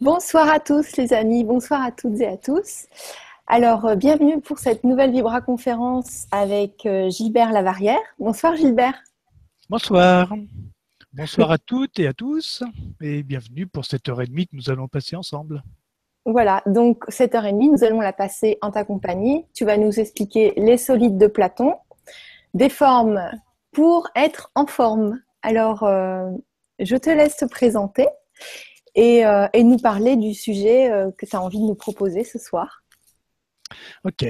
Bonsoir à tous les amis, bonsoir à toutes et à tous. Alors, euh, bienvenue pour cette nouvelle Vibra conférence avec euh, Gilbert Lavarrière. Bonsoir Gilbert. Bonsoir. Bonsoir à toutes et à tous et bienvenue pour cette heure et demie que nous allons passer ensemble. Voilà, donc cette heure et demie, nous allons la passer en ta compagnie. Tu vas nous expliquer les solides de Platon, des formes pour être en forme. Alors, euh, je te laisse te présenter et, euh, et nous parler du sujet euh, que tu as envie de nous proposer ce soir. Ok.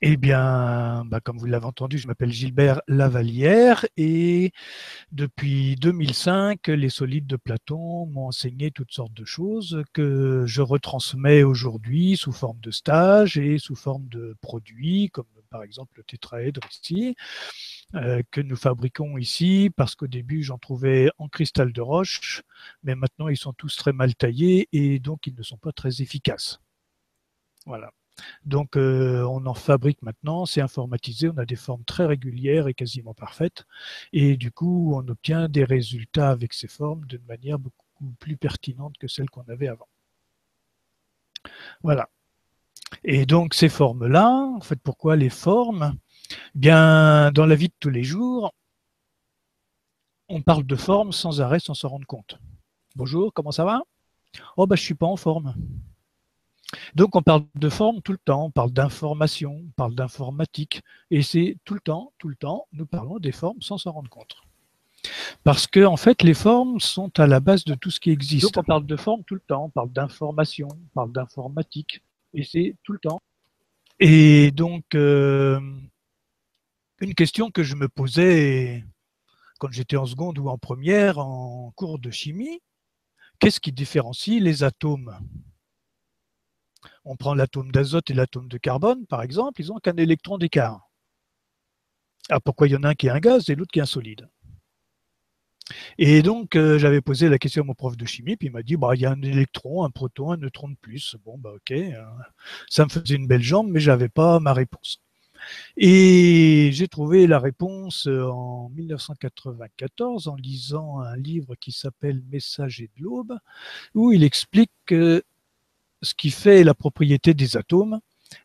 Eh bien, bah, comme vous l'avez entendu, je m'appelle Gilbert Lavalière et depuis 2005, les solides de Platon m'ont enseigné toutes sortes de choses que je retransmets aujourd'hui sous forme de stage et sous forme de produits, comme par exemple le tétraèdre ici, euh, que nous fabriquons ici parce qu'au début j'en trouvais en cristal de roche, mais maintenant ils sont tous très mal taillés et donc ils ne sont pas très efficaces. Voilà. Donc euh, on en fabrique maintenant, c'est informatisé, on a des formes très régulières et quasiment parfaites. Et du coup, on obtient des résultats avec ces formes d'une manière beaucoup plus pertinente que celle qu'on avait avant. Voilà. Et donc ces formes-là, en fait, pourquoi les formes? Bien, dans la vie de tous les jours, on parle de formes sans arrêt, sans s'en rendre compte. Bonjour, comment ça va? Oh, bah, je suis pas en forme. Donc on parle de forme tout le temps, on parle d'information, on parle d'informatique, et c'est tout le temps, tout le temps, nous parlons des formes sans s'en rendre compte. Parce que en fait, les formes sont à la base de tout ce qui existe. Donc on parle de forme tout le temps, on parle d'information, on parle d'informatique, et c'est tout le temps. Et donc, euh, une question que je me posais quand j'étais en seconde ou en première en cours de chimie, qu'est-ce qui différencie les atomes? On prend l'atome d'azote et l'atome de carbone, par exemple, ils n'ont qu'un électron d'écart. Ah, pourquoi il y en a un qui est un gaz et l'autre qui est un solide? Et donc, euh, j'avais posé la question à mon prof de chimie, puis il m'a dit, bah, il y a un électron, un proton, un neutron de plus. Bon, bah, ok, hein. ça me faisait une belle jambe, mais je n'avais pas ma réponse. Et j'ai trouvé la réponse euh, en 1994 en lisant un livre qui s'appelle Messager de l'aube, où il explique que ce qui fait la propriété des atomes,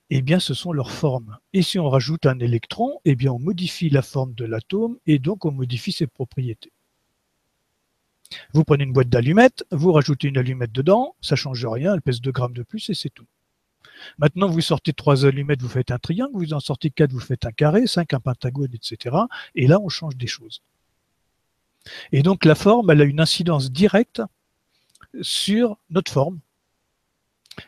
eh bien, ce sont leurs formes. Et si on rajoute un électron, eh bien, on modifie la forme de l'atome et donc on modifie ses propriétés. Vous prenez une boîte d'allumettes, vous rajoutez une allumette dedans, ça ne change rien, elle pèse 2 grammes de plus et c'est tout. Maintenant, vous sortez trois allumettes, vous faites un triangle, vous en sortez quatre, vous faites un carré, cinq, un pentagone, etc. Et là, on change des choses. Et donc, la forme, elle a une incidence directe sur notre forme,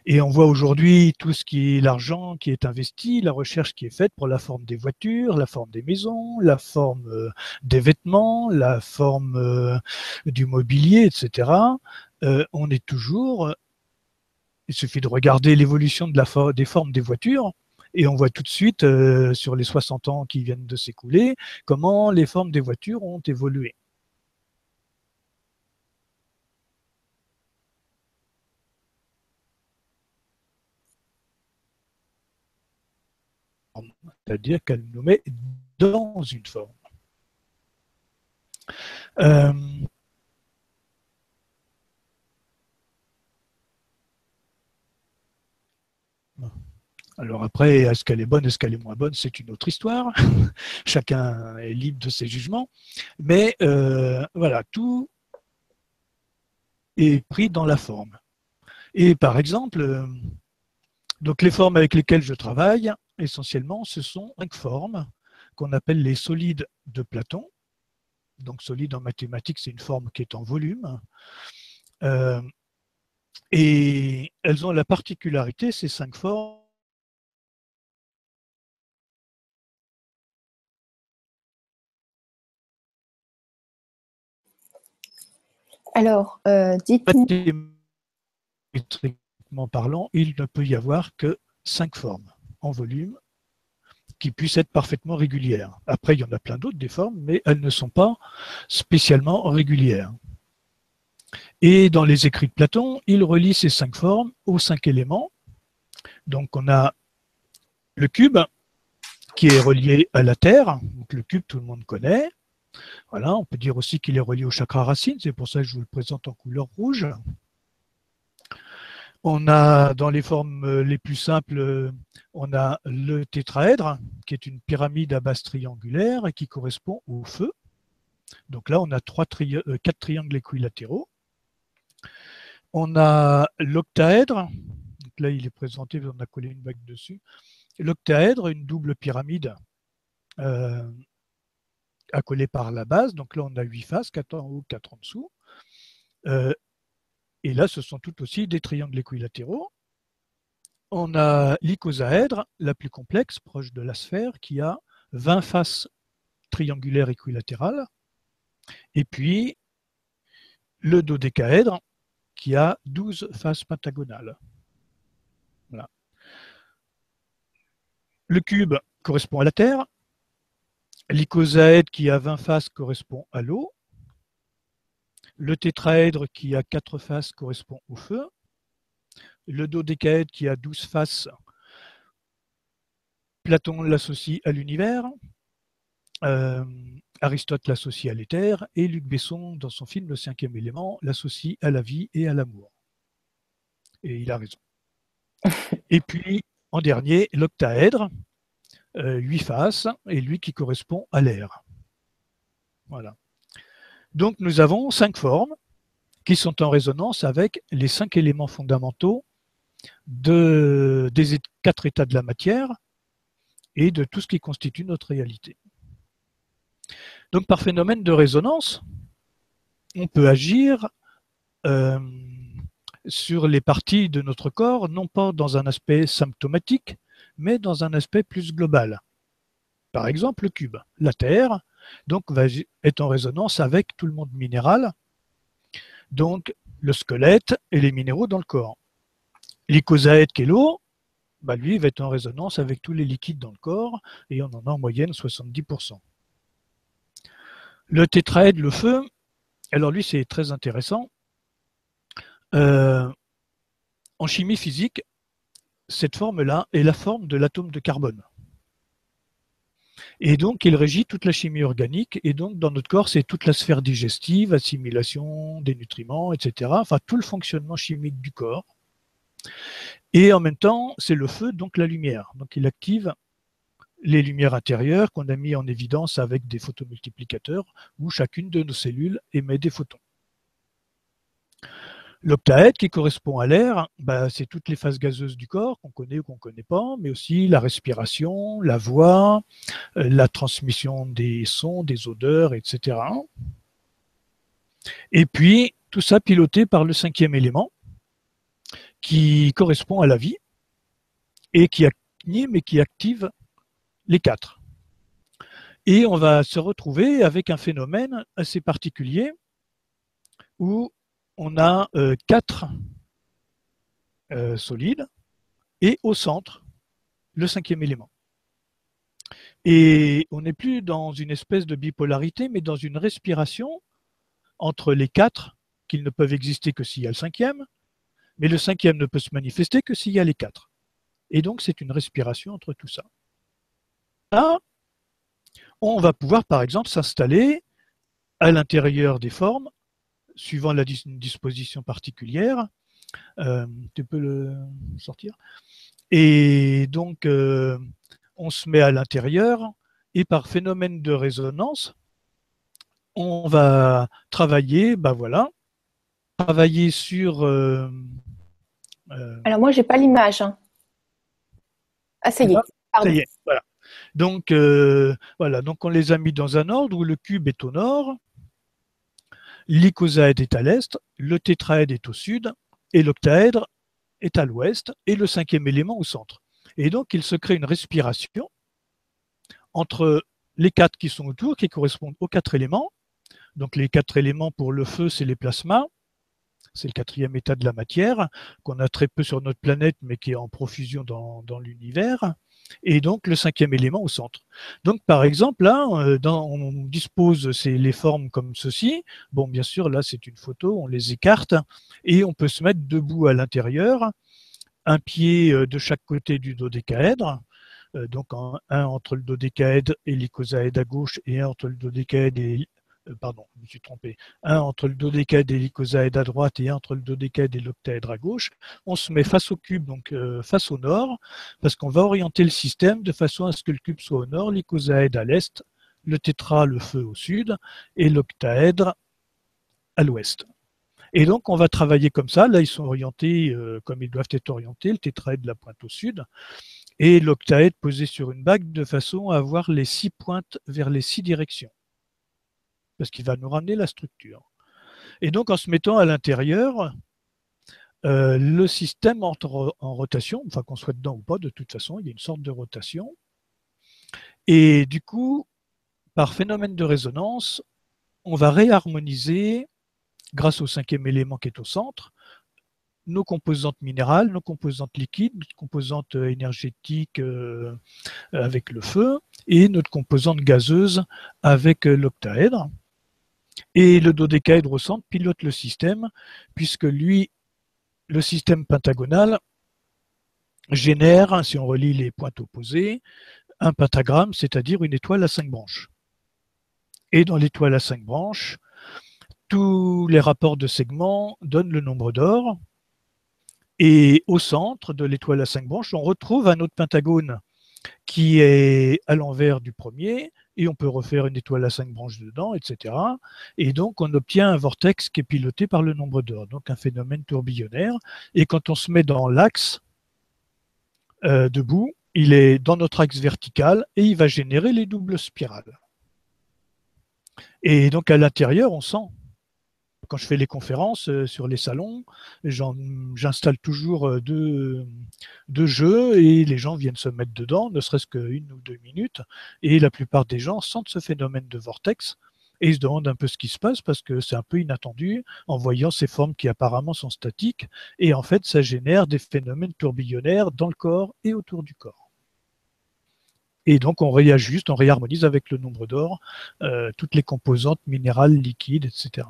et on voit aujourd'hui tout ce qui est l'argent qui est investi, la recherche qui est faite pour la forme des voitures, la forme des maisons, la forme euh, des vêtements, la forme euh, du mobilier, etc. Euh, on est toujours, il suffit de regarder l'évolution de des formes des voitures, et on voit tout de suite, sur les 60 ans qui viennent de s'écouler, comment les formes des voitures ont évolué. C'est-à-dire qu'elle nous met dans une forme. Euh, alors après, est-ce qu'elle est bonne, est-ce qu'elle est moins bonne, c'est une autre histoire. Chacun est libre de ses jugements. Mais euh, voilà, tout est pris dans la forme. Et par exemple, euh, donc les formes avec lesquelles je travaille, essentiellement, ce sont cinq formes qu'on appelle les solides de Platon. Donc solide en mathématiques, c'est une forme qui est en volume. Euh, et elles ont la particularité, ces cinq formes, Alors, euh, dites-nous. parlant, il ne peut y avoir que cinq formes volume qui puissent être parfaitement régulières. Après, il y en a plein d'autres des formes, mais elles ne sont pas spécialement régulières. Et dans les écrits de Platon, il relie ces cinq formes aux cinq éléments. Donc on a le cube qui est relié à la Terre. Donc le cube, tout le monde connaît. Voilà, on peut dire aussi qu'il est relié au chakra racine, c'est pour ça que je vous le présente en couleur rouge. On a dans les formes les plus simples, on a le tétraèdre, qui est une pyramide à base triangulaire et qui correspond au feu. Donc là, on a euh, quatre triangles équilatéraux. On a l'octaèdre. là, il est présenté, on a collé une bague dessus. L'octaèdre, une double pyramide euh, accolée par la base. Donc là, on a huit faces, quatre en haut, quatre en dessous. Euh, et là, ce sont tout aussi des triangles équilatéraux. On a l'icosaèdre, la plus complexe, proche de la sphère, qui a 20 faces triangulaires équilatérales. Et puis, le dodécaèdre, qui a 12 faces pentagonales. Le cube correspond à la Terre. L'icosaèdre qui a 20 faces correspond à l'eau. Le tétraèdre qui a 4 faces correspond au feu. Le dodécaèdre qui a 12 faces, Platon l'associe à l'univers. Euh, Aristote l'associe à l'éther et Luc Besson, dans son film Le cinquième élément, l'associe à la vie et à l'amour. Et il a raison. Et puis, en dernier, l'octaèdre, euh, huit faces, et lui qui correspond à l'air. Voilà. Donc nous avons cinq formes qui sont en résonance avec les cinq éléments fondamentaux de, des quatre états de la matière et de tout ce qui constitue notre réalité. Donc par phénomène de résonance, on peut agir euh, sur les parties de notre corps, non pas dans un aspect symptomatique, mais dans un aspect plus global. Par exemple, le cube, la Terre, donc va être en résonance avec tout le monde minéral, donc le squelette et les minéraux dans le corps. L'icosaèdre qui est l'eau, bah lui va être en résonance avec tous les liquides dans le corps et on en a en moyenne 70%. Le tétraèdre, le feu, alors lui c'est très intéressant. Euh, en chimie physique, cette forme-là est la forme de l'atome de carbone. Et donc, il régit toute la chimie organique. Et donc, dans notre corps, c'est toute la sphère digestive, assimilation des nutriments, etc. Enfin, tout le fonctionnement chimique du corps. Et en même temps, c'est le feu, donc la lumière. Donc, il active les lumières intérieures qu'on a mis en évidence avec des photomultiplicateurs où chacune de nos cellules émet des photons. L'octaèdre qui correspond à l'air, bah, c'est toutes les phases gazeuses du corps qu'on connaît ou qu'on ne connaît pas, mais aussi la respiration, la voix, euh, la transmission des sons, des odeurs, etc. Et puis, tout ça piloté par le cinquième élément, qui correspond à la vie et qui anime et qui active les quatre. Et on va se retrouver avec un phénomène assez particulier où on a euh, quatre euh, solides et au centre, le cinquième élément. Et on n'est plus dans une espèce de bipolarité, mais dans une respiration entre les quatre, qu'ils ne peuvent exister que s'il y a le cinquième, mais le cinquième ne peut se manifester que s'il y a les quatre. Et donc c'est une respiration entre tout ça. Là, on va pouvoir par exemple s'installer à l'intérieur des formes suivant la disposition particulière. Euh, tu peux le sortir. Et donc, euh, on se met à l'intérieur et par phénomène de résonance, on va travailler, ben voilà, travailler sur. Euh, Alors moi, j'ai pas l'image. Hein. Ah, ça y est. Ça y est, voilà. Donc, voilà, donc on les a mis dans un ordre où le cube est au nord, l'icosaèdre est à l'est, le tétraèdre est au sud, et l'octaèdre est à l'ouest, et le cinquième élément au centre. Et donc, il se crée une respiration entre les quatre qui sont autour, qui correspondent aux quatre éléments. Donc, les quatre éléments pour le feu, c'est les plasmas. C'est le quatrième état de la matière, qu'on a très peu sur notre planète, mais qui est en profusion dans, dans l'univers et donc le cinquième élément au centre. Donc par exemple, là, euh, on dispose les formes comme ceci. Bon, bien sûr, là, c'est une photo, on les écarte et on peut se mettre debout à l'intérieur, un pied euh, de chaque côté du dodécaèdre, euh, donc un entre le dodécaèdre et l'icosaèdre à gauche et un entre le dodécaèdre et pardon, je me suis trompé, un entre le dodécaèdre et l'icosaèdre à droite et un entre le dodécaèdre et l'octaèdre à gauche, on se met face au cube, donc euh, face au nord, parce qu'on va orienter le système de façon à ce que le cube soit au nord, l'icosaèdre à l'est, le tétra, le feu au sud, et l'octaèdre à l'ouest. Et donc, on va travailler comme ça. Là, ils sont orientés euh, comme ils doivent être orientés. Le tétraèdre la pointe au sud et l'octaèdre posé sur une bague de façon à avoir les six pointes vers les six directions. Parce qu'il va nous ramener la structure. Et donc, en se mettant à l'intérieur, euh, le système entre en rotation, enfin qu'on soit dedans ou pas, de toute façon, il y a une sorte de rotation. Et du coup, par phénomène de résonance, on va réharmoniser grâce au cinquième élément qui est au centre, nos composantes minérales, nos composantes liquides, notre composante énergétique euh, avec le feu et notre composante gazeuse avec euh, l'octaèdre. Et le dodécaèdre centre pilote le système, puisque lui, le système pentagonal, génère, si on relie les pointes opposées, un pentagramme, c'est-à-dire une étoile à cinq branches. Et dans l'étoile à cinq branches, tous les rapports de segments donnent le nombre d'or. Et au centre de l'étoile à cinq branches, on retrouve un autre pentagone qui est à l'envers du premier, et on peut refaire une étoile à cinq branches dedans, etc. Et donc, on obtient un vortex qui est piloté par le nombre d'or, donc un phénomène tourbillonnaire. Et quand on se met dans l'axe euh, debout, il est dans notre axe vertical et il va générer les doubles spirales. Et donc, à l'intérieur, on sent quand je fais les conférences euh, sur les salons, j'installe toujours euh, deux, jeux et les gens viennent se mettre dedans, ne serait-ce qu'une ou deux minutes. Et la plupart des gens sentent ce phénomène de vortex et se demandent un peu ce qui se passe parce que c'est un peu inattendu en voyant ces formes qui apparemment sont statiques. Et en fait, ça génère des phénomènes tourbillonnaires dans le corps et autour du corps. Et donc, on réajuste, on réharmonise avec le nombre d'or euh, toutes les composantes minérales, liquides, etc.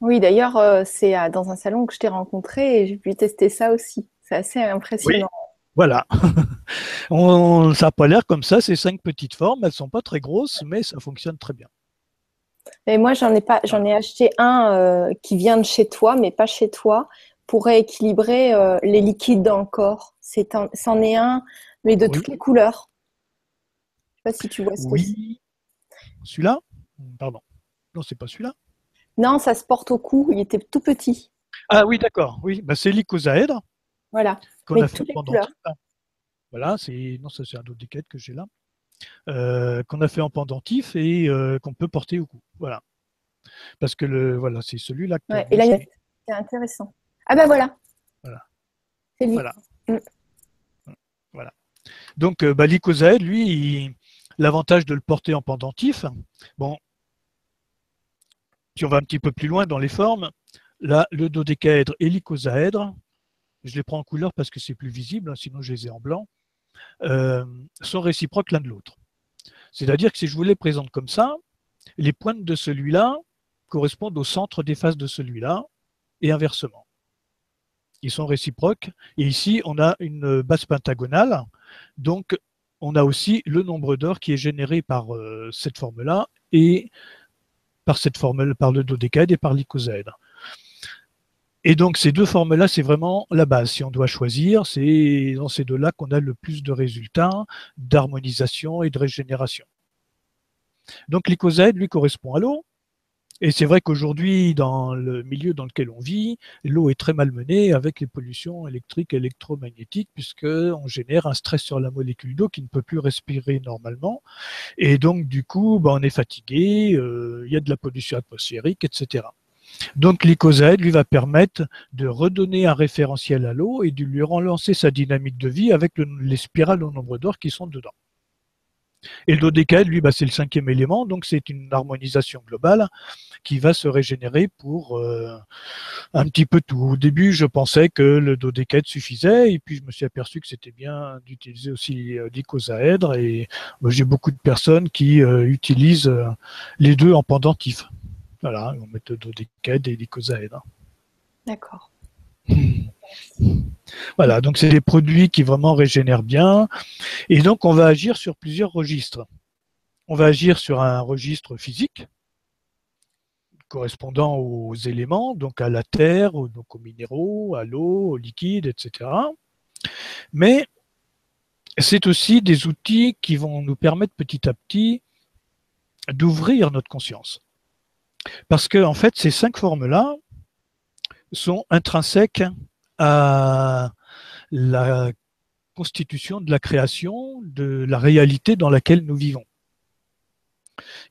Oui, d'ailleurs, euh, c'est dans un salon que je t'ai rencontré et j'ai pu tester ça aussi. C'est assez impressionnant. voilà. On, ça n'a pas l'air comme ça, ces cinq petites formes. Elles ne sont pas très grosses, mais ça fonctionne très bien. Et moi, j'en ai pas, j'en ai acheté un euh, qui vient de chez toi, mais pas chez toi, pour rééquilibrer euh, les liquides dans le corps. C'est c'en est un, mais de toutes les couleurs. Je ne sais pas si tu vois ce que c'est. Celui-là? Pardon. Non, c'est pas celui-là. Non, ça se porte au cou. Il était tout petit. Ah oui, d'accord. Oui, bah, c'est l'icosaèdre. Voilà. Qu'on a fait pendant. Voilà, c'est non, ça c'est un autre décade que j'ai là. Euh, qu'on a fait en pendentif et euh, qu'on peut porter au cou. Voilà. Parce que le voilà, c'est celui-là. Ouais, et là, c'est intéressant. Ah ben voilà. Voilà. C'est lui. Voilà. Mm. Voilà. Donc, euh, bah, l'icosaèdre, lui, l'avantage de le porter en pendentif, bon, si on va un petit peu plus loin dans les formes, là, le dodécaèdre et l'icosaèdre, je les prends en couleur parce que c'est plus visible, hein, sinon je les ai en blanc, euh, sont réciproques l'un de l'autre. C'est-à-dire que si je vous les présente comme ça, les pointes de celui-là correspondent au centre des faces de celui-là et inversement. Ils sont réciproques. Et ici, on a une base pentagonale. Donc, on a aussi le nombre d'or qui est généré par euh, cette forme-là et par cette formule, par le dodécaèdre et par l'icosaèdre. Et donc ces deux formes-là, c'est vraiment la base. Si on doit choisir, c'est dans ces deux-là qu'on a le plus de résultats d'harmonisation et de régénération. Donc l'icosaèdre, lui, correspond à l'eau. Et c'est vrai qu'aujourd'hui, dans le milieu dans lequel on vit, l'eau est très malmenée avec les pollutions électriques électromagnétiques, puisqu'on génère un stress sur la molécule d'eau qui ne peut plus respirer normalement. Et donc, du coup, bah, on est fatigué, euh, il y a de la pollution atmosphérique, etc. Donc l'icosaèdre lui va permettre de redonner un référentiel à l'eau et de lui relancer sa dynamique de vie avec les spirales au nombre d'or qui sont dedans. Et le dodécaèdre, lui, bah, c'est le cinquième élément, donc c'est une harmonisation globale qui va se régénérer pour euh, un petit peu tout. Au début, je pensais que le dodécaèdre suffisait, et puis je me suis aperçu que c'était bien d'utiliser aussi euh, l'icosaèdre, et bah, j'ai beaucoup de personnes qui euh, utilisent les deux en pendentif. Voilà, on met le dodécaèdre et l'icosaèdre. D'accord. Voilà, donc c'est des produits qui vraiment régénèrent bien. Et donc on va agir sur plusieurs registres. On va agir sur un registre physique, correspondant aux éléments, donc à la terre, donc aux minéraux, à l'eau, aux liquides, etc. Mais c'est aussi des outils qui vont nous permettre petit à petit d'ouvrir notre conscience. Parce que, en fait, ces cinq formes-là sont intrinsèques à la constitution de la création, de la réalité dans laquelle nous vivons.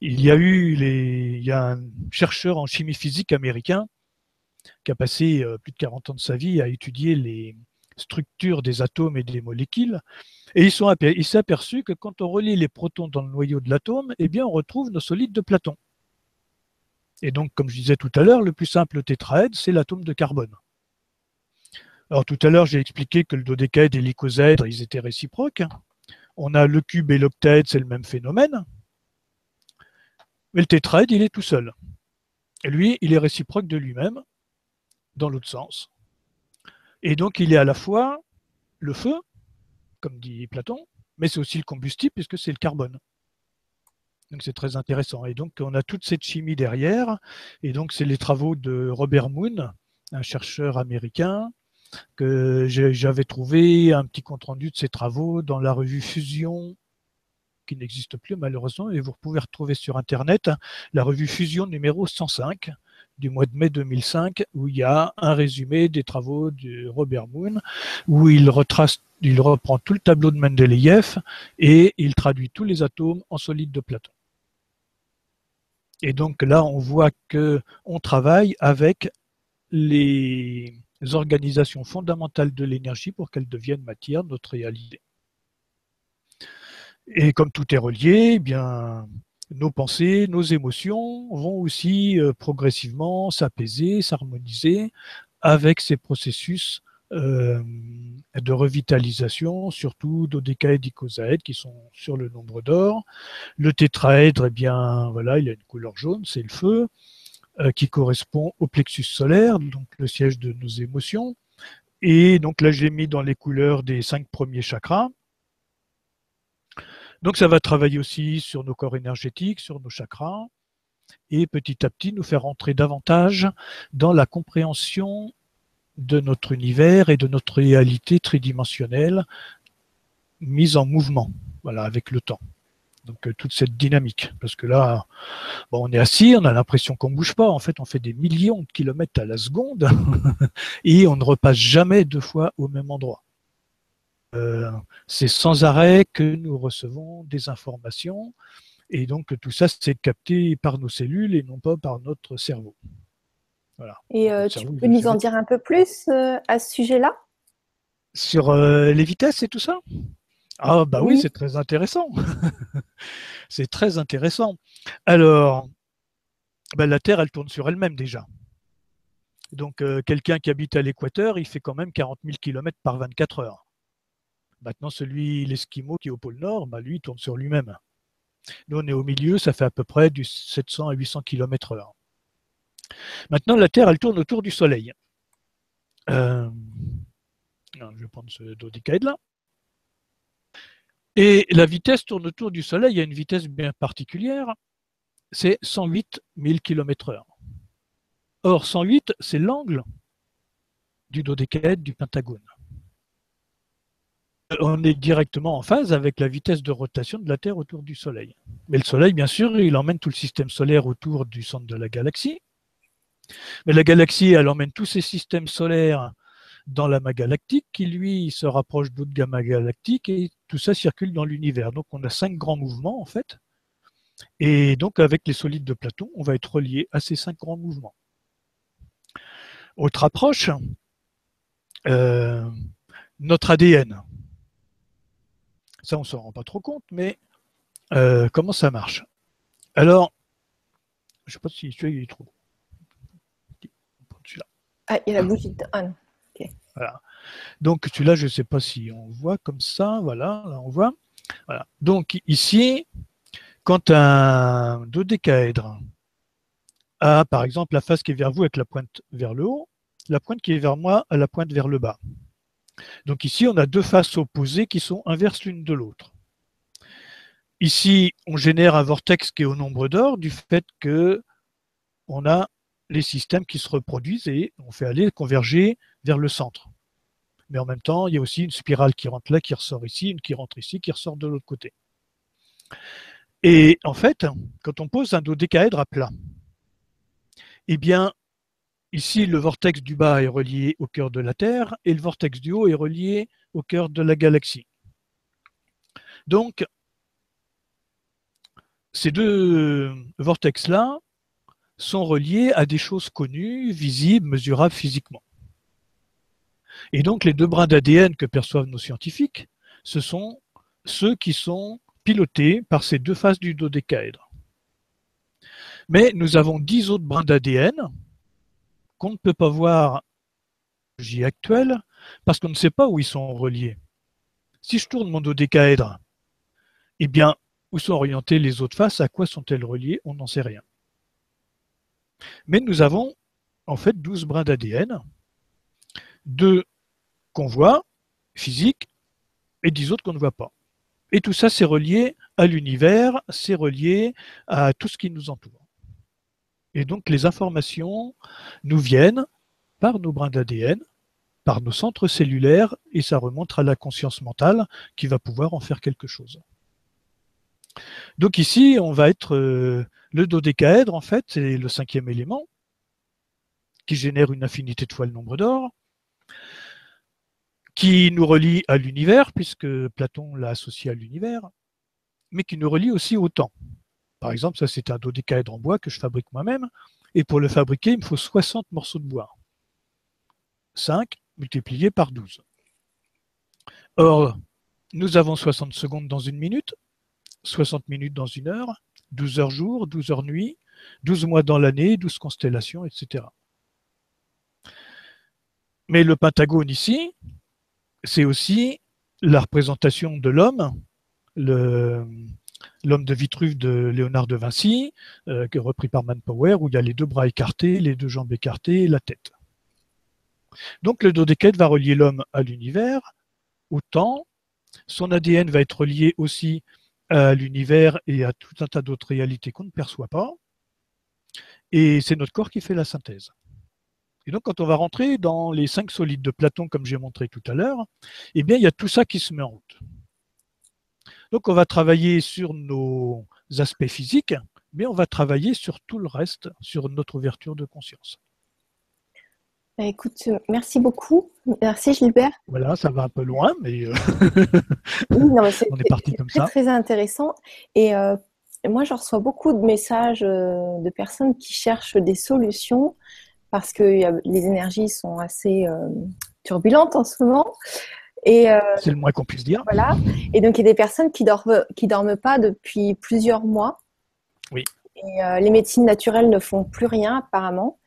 Il y a eu les, il y a un chercheur en chimie physique américain qui a passé euh, plus de 40 ans de sa vie à étudier les structures des atomes et des molécules. Et il s'est aperçu que quand on relie les protons dans le noyau de l'atome, eh bien, on retrouve nos solides de Platon. Et donc, comme je disais tout à l'heure, le plus simple tétraèdre, c'est l'atome de carbone. Alors tout à l'heure, j'ai expliqué que le dodécaèdre et l'icosèdre, ils étaient réciproques. On a le cube et l'octaèdre, c'est le même phénomène. Mais le tétraèdre, il est tout seul. Et lui, il est réciproque de lui-même, dans l'autre sens. Et donc, il est à la fois le feu, comme dit Platon, mais c'est aussi le combustible, puisque c'est le carbone. Donc c'est très intéressant. Et donc on a toute cette chimie derrière. Et donc c'est les travaux de Robert Moon, un chercheur américain, que j'avais trouvé un petit compte-rendu de ses travaux dans la revue Fusion, qui n'existe plus malheureusement, et vous pouvez retrouver sur Internet la revue Fusion numéro 105 du mois de mai 2005, où il y a un résumé des travaux de Robert Moon, où il retrace, il reprend tout le tableau de Mendeleïev et il traduit tous les atomes en solides de Platon. Et donc là, on voit que on travaille avec les organisations fondamentales de l'énergie pour qu'elles deviennent matière, notre réalité. Et comme tout est relié, eh bien, nos pensées, nos émotions vont aussi euh, progressivement s'apaiser, s'harmoniser avec ces processus euh, de revitalisation, surtout dodécaèdre, icosaèdre, qui sont sur le nombre d'or. Le tétraèdre, eh bien, voilà, il a une couleur jaune, c'est le feu. Euh, qui correspond au plexus solaire, donc le siège de nos émotions. Et donc là, j'ai mis dans les couleurs des cinq premiers chakras. Donc ça va travailler aussi sur nos corps énergétiques, sur nos chakras, et petit à petit nous faire entrer davantage dans la compréhension de notre univers et de notre réalité tridimensionnelle mise en mouvement, voilà, avec le temps. Donc euh, toute cette dynamique. Parce que là, bon, on est assis, on a l'impression qu'on ne bouge pas. En fait, on fait des millions de kilomètres à la seconde et on ne repasse jamais deux fois au même endroit. Euh, c'est sans arrêt que nous recevons des informations et donc tout ça c'est capté par nos cellules et non pas par notre cerveau. Voilà. Et euh, tu peux nous en dire un peu plus à ce sujet-là? Sur les vitesses et tout ça? Ah bah oui, c'est très intéressant. c'est très intéressant. Alors, bah, la Terre, elle tourne sur elle-même déjà. Donc, euh, quelqu'un qui habite à l'équateur, il fait quand même 40 000 km par 24 heures. Maintenant, celui, l'Esquimau qui est au pôle Nord, bah, lui, il tourne sur lui-même. Nous, on est au milieu, ça fait à peu près du 700 à 800 km heure. Maintenant, la Terre, elle tourne autour du Soleil. Euh, je vais prendre ce dodécaèdre là. Et la vitesse tourne autour du Soleil à une vitesse bien particulière, c'est 108 000 km/h. Or, 108, c'est l'angle du dodécaèdre du Pentagone. On est directement en phase avec la vitesse de rotation de la Terre autour du Soleil. Mais le Soleil, bien sûr, il emmène tout le système solaire autour du centre de la galaxie. Mais la galaxie, elle emmène tous ces systèmes solaires dans l'amas galactique qui, lui, se rapproche d'autres gamma galactiques et tout ça circule dans l'univers. Donc on a cinq grands mouvements en fait. Et donc avec les solides de Platon, on va être relié à ces cinq grands mouvements. Autre approche, euh, notre ADN. Ça, on ne s'en rend pas trop compte, mais euh, comment ça marche? Alors, je ne sais pas si celui-là il est trop. Ah, il y a la bougie de... Ah, voilà. Donc celui-là, je ne sais pas si on voit comme ça. Voilà, là on voit. Donc ici, quand un dodécaèdre a par exemple la face qui est vers vous avec la pointe vers le haut, la pointe qui est vers moi a la pointe vers le bas. Donc ici, on a deux faces opposées qui sont inverses l'une de l'autre. Ici, on génère un vortex qui est au nombre d'or du fait que on a les systèmes qui se reproduisent et on fait aller converger vers le centre. Mais en même temps, il y a aussi une spirale qui rentre là, qui ressort ici, une qui rentre ici, qui ressort de l'autre côté. Et en fait, quand on pose un dodécaèdre à plat, eh bien, ici, le vortex du bas est relié au cœur de la Terre et le vortex du haut est relié au cœur de la galaxie. Donc, ces deux vortex-là sont reliés à des choses connues, visibles, mesurables physiquement. Et donc, les deux brins d'ADN que perçoivent nos scientifiques, ce sont ceux qui sont piloté par ces deux faces du dodécaèdre. Mais nous avons dix autres brins d'ADN qu'on ne peut pas voir J actuel parce qu'on ne sait pas où ils sont reliés. Si je tourne mon dodécaèdre, eh bien, où sont orientées les autres faces? À quoi sont-elles reliées? On n'en sait rien. Mais nous avons en fait 12 brins d'ADN, deux qu'on voit, physiques, et dix autres qu'on ne voit pas. Et tout ça, c'est relié à l'univers, c'est relié à tout ce qui nous entoure. Et donc les informations nous viennent par nos brins d'ADN, par nos centres cellulaires, et ça remonte à la conscience mentale qui va pouvoir en faire quelque chose. Donc ici, on va être euh, le dodécaèdre, en fait, c'est le cinquième élément, qui génère une infinité de fois le nombre d'or qui nous relie à l'univers, puisque Platon l'a associé à l'univers, mais qui nous relie aussi au temps. Par exemple, ça c'est un dodécaèdre en bois que je fabrique moi-même, et pour le fabriquer, il me faut 60 morceaux de bois. 5 multiplié par 12. Or, nous avons 60 secondes dans une minute, 60 minutes dans une heure, 12 heures jour, 12 heures nuit, 12 mois dans l'année, 12 constellations, etc. Mais le pentagone ici, c'est aussi la représentation de l'homme, l'homme de Vitruve de Léonard de Vinci, euh, repris par Manpower, où il y a les deux bras écartés, les deux jambes écartées la tête. Donc le dodécaèdre va relier l'homme à l'univers, au temps. Son ADN va être relié aussi à l'univers et à tout un tas d'autres réalités qu'on ne perçoit pas. Et c'est notre corps qui fait la synthèse. Et donc, quand on va rentrer dans les cinq solides de Platon, comme j'ai montré tout à l'heure, eh bien, il y a tout ça qui se met en route. Donc, on va travailler sur nos aspects physiques, mais on va travailler sur tout le reste, sur notre ouverture de conscience. Bah, écoute, euh, merci beaucoup. Merci Gilbert. Voilà, ça va un peu loin, mais, euh, on est parti comme ça. Très intéressant. Et euh, moi, je reçois beaucoup de messages de personnes qui cherchent des solutions parce que les énergies sont assez euh, turbulentes en ce moment. Et euh, c'est le moins qu'on puisse dire. Voilà. Et donc il y a des personnes qui dorment qui dorment pas depuis plusieurs mois. Oui. Et euh, les médecines naturelles ne font plus rien apparemment.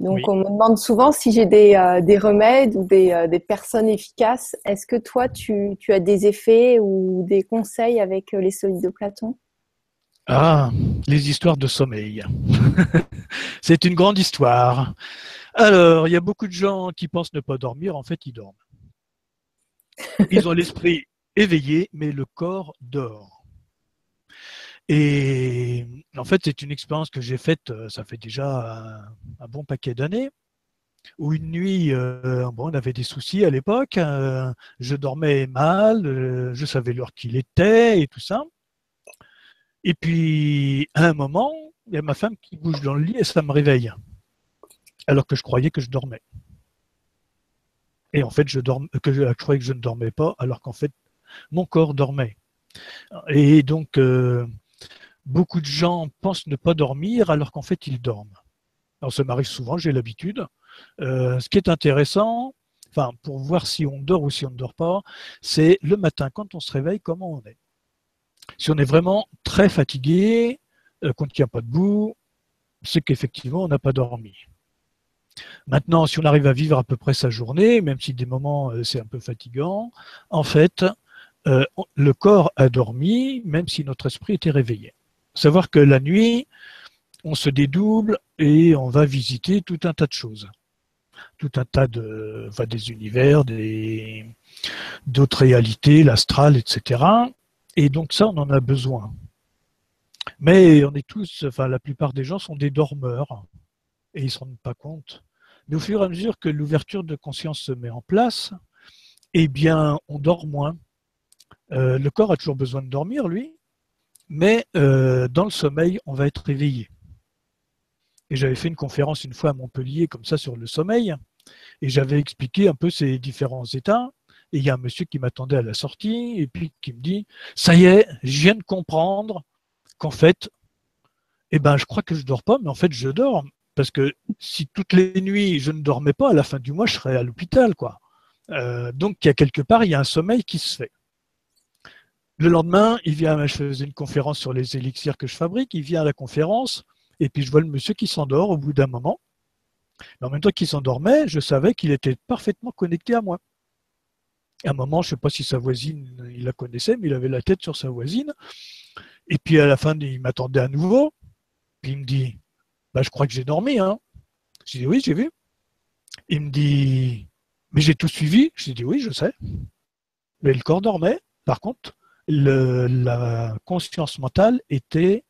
Donc on me demande souvent si j'ai des, des, remèdes ou des, des personnes efficaces. Est-ce que toi tu, tu, as des effets ou des conseils avec les solides de Platon ah, les histoires de sommeil. C'est une grande histoire. Alors, il y a beaucoup de gens qui pensent ne pas dormir, en fait, ils dorment. Ils ont l'esprit éveillé, mais le corps dort. Et en fait, c'est une expérience que j'ai faite, euh, ça fait déjà un, bon paquet d'années, où une nuit, euh, bon, on avait des soucis à l'époque, euh, je dormais mal, je savais l'heure qu'il était et tout ça. Et puis, à un moment, il y a ma femme qui bouge dans le lit et ça me réveille. Alors que je croyais que je dormais. Et en fait, je, que je, croyais que je ne dormais pas, alors qu'en fait, mon corps dormait. Et donc, euh, beaucoup de gens pensent ne pas dormir, alors qu'en fait, ils dorment. Alors, ça m'arrive souvent, j'ai l'habitude. Euh, ce qui est intéressant, enfin, pour voir si on dort ou si on ne dort pas, c'est le matin, quand on se réveille, comment on est. Si on est vraiment très fatigué, euh, qu'on ne tient pas debout, c'est qu'effectivement, on n'a pas dormi. Maintenant, si on arrive à vivre à peu près sa journée, même si des moments euh, c'est un peu fatigant, en fait, euh, le corps a dormi, même si notre esprit était réveillé. Savoir que la nuit, on se dédouble et on va visiter tout un tas de choses. Tout un tas de, des univers, d'autres réalités, l'astral, etc. Et donc ça, on en a besoin. Mais on est tous, enfin la plupart des gens sont des dormeurs. et ils ne se rendent pas compte. Mais au fur et à mesure que l'ouverture de conscience se met en place, eh bien, on dort moins. Euh, le corps a toujours besoin de dormir, lui, mais euh, dans le sommeil, on va être éveillé. Et j'avais fait une conférence une fois à Montpellier comme ça sur le sommeil, et j'avais expliqué un peu ces différents états. Et il y a un monsieur qui m'attendait à la sortie, et puis qui me dit, ça y est, je viens de comprendre qu'en fait, eh ben, je crois que je dors pas, mais en fait, je dors. Parce que si toutes les nuits je ne dormais pas, à la fin du mois, je serais à l'hôpital, quoi. Euh, donc, il y a quelque part, il y a un sommeil qui se fait. Le lendemain, il vient, je faisais une conférence sur les élixirs que je fabrique, il vient à la conférence, et puis je vois le monsieur qui s'endort au bout d'un moment. Mais en même temps qu'il s'endormait, je savais qu'il était parfaitement connecté à moi. À un moment, je ne sais pas si sa voisine, il la connaissait, mais il avait la tête sur sa voisine. Et puis à la fin, il m'attendait à nouveau. Puis il me dit, bah, je crois que j'ai dormi. Hein. J'ai dit, oui, j'ai vu. Il me dit, mais j'ai tout suivi. J'ai dit, oui, je sais. Mais le corps dormait. Par contre, la conscience mentale était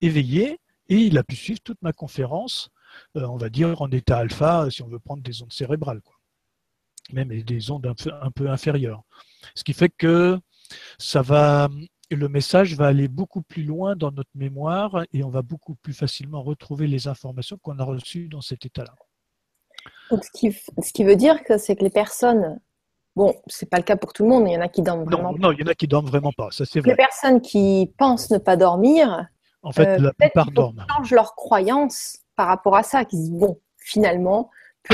éveillée et il a pu suivre toute ma conférence, euh, on va dire en état alpha, si on veut prendre des ondes cérébrales, quoi. Même des ondes un peu, inférieures. Ce qui fait que ça va, le message va aller beaucoup plus loin dans notre mémoire et on va beaucoup plus facilement retrouver les informations qu'on a reçues dans cet état-là. Donc, ce qui, ce qui veut dire que c'est que les personnes Bon, c'est pas le cas pour tout le monde. Il y en a qui dorment vraiment. Non, non, il y en a qui dorment vraiment pas. Ça c'est vrai. Les personnes qui pensent ne pas dormir, en fait, euh, la plupart dorment. Changent leurs croyances par rapport à ça, qui disent bon, finalement,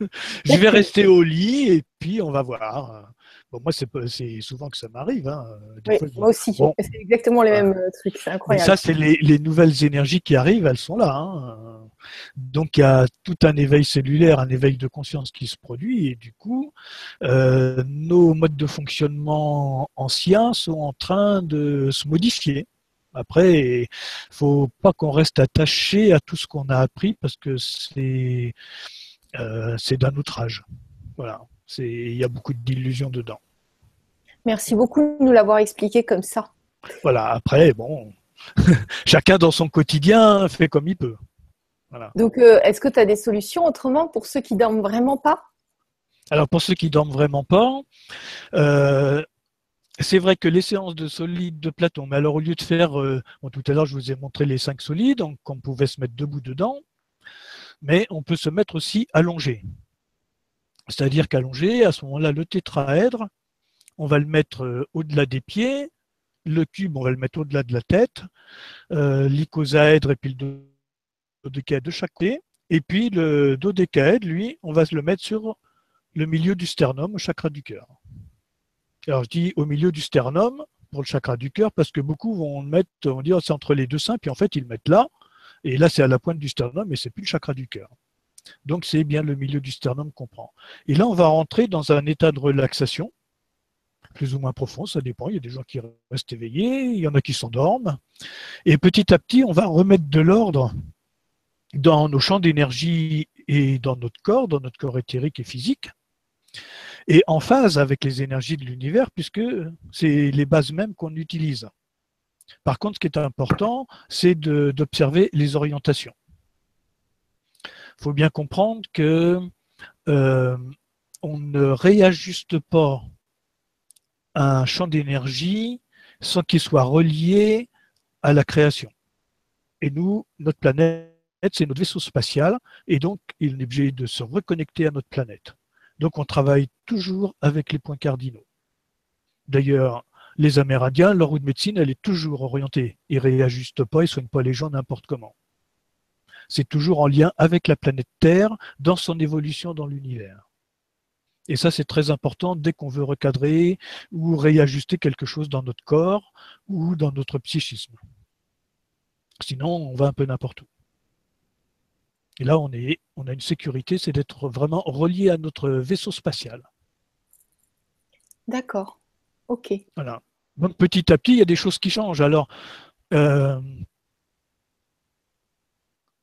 je vais rester au lit et puis on va voir. Bon, moi, c'est souvent que ça m'arrive. Hein. moi aussi. C'est exactement les mêmes euh, trucs. C'est incroyable. ça, c'est les, nouvelles énergies qui arrivent, elles sont là. Hein. Donc, il y a tout un éveil cellulaire, un éveil de conscience qui se produit. Et du coup, euh, nos modes de fonctionnement anciens sont en train de se modifier. Après, il faut pas qu'on reste attaché à tout ce qu'on a appris parce que c'est euh, d'un autre âge. Voilà il y a beaucoup d'illusions dedans. Merci beaucoup de nous l'avoir expliqué comme ça. Voilà, après, bon, chacun dans son quotidien fait comme il peut. Donc, euh, est-ce que tu as des solutions autrement pour ceux qui dorment vraiment pas? Alors, pour ceux qui dorment vraiment pas, euh, c'est vrai que les séances de solides de Platon, mais alors au lieu de faire, euh, tout à l'heure je vous ai montré les cinq solides, donc on pouvait se mettre debout dedans, mais on peut se mettre aussi allongé. C'est-à-dire qu'allongé, à ce moment-là, le tétraèdre, on va le mettre euh, au-delà des pieds, le cube, on va le mettre au-delà de la tête, euh, l'icosaèdre et puis le dodécaèdre de chaque côté, et puis le dodécaèdre, lui, on va se le mettre sur le milieu du sternum, au chakra du cœur. Alors je dis au milieu du sternum pour le chakra du cœur parce que beaucoup vont le mettre, on dit oh, c'est entre les deux seins, puis en fait ils le mettent là, et là c'est à la pointe du sternum, mais c'est plus le chakra du cœur. Donc c'est bien le milieu du sternum qu'on prend. Et là, on va rentrer dans un état de relaxation, plus ou moins profond, ça dépend. Il y a des gens qui restent éveillés, il y en a qui s'endorment. Et petit à petit, on va remettre de l'ordre dans nos champs d'énergie et dans notre corps, dans notre corps éthérique et physique, et en phase avec les énergies de l'univers, puisque c'est les bases mêmes qu'on utilise. Par contre, ce qui est important, c'est d'observer les orientations. Il faut bien comprendre que euh, on ne réajuste pas un champ d'énergie sans qu'il soit relié à la création. Et nous, notre planète, c'est notre vaisseau spatial, et donc il est obligé de se reconnecter à notre planète. Donc on travaille toujours avec les points cardinaux. D'ailleurs, les Amérindiens, leur roue de médecine, elle est toujours orientée. Ils ne réajustent pas, ils ne soignent pas les gens n'importe comment c'est toujours en lien avec la planète Terre dans son évolution dans l'univers. Et ça, c'est très important dès qu'on veut recadrer ou réajuster quelque chose dans notre corps ou dans notre psychisme. Sinon, on va un peu n'importe où. Et là, on, est, on a une sécurité, c'est d'être vraiment relié à notre vaisseau spatial. D'accord. OK. Voilà. Petit à petit, il y a des choses qui changent. Alors, euh,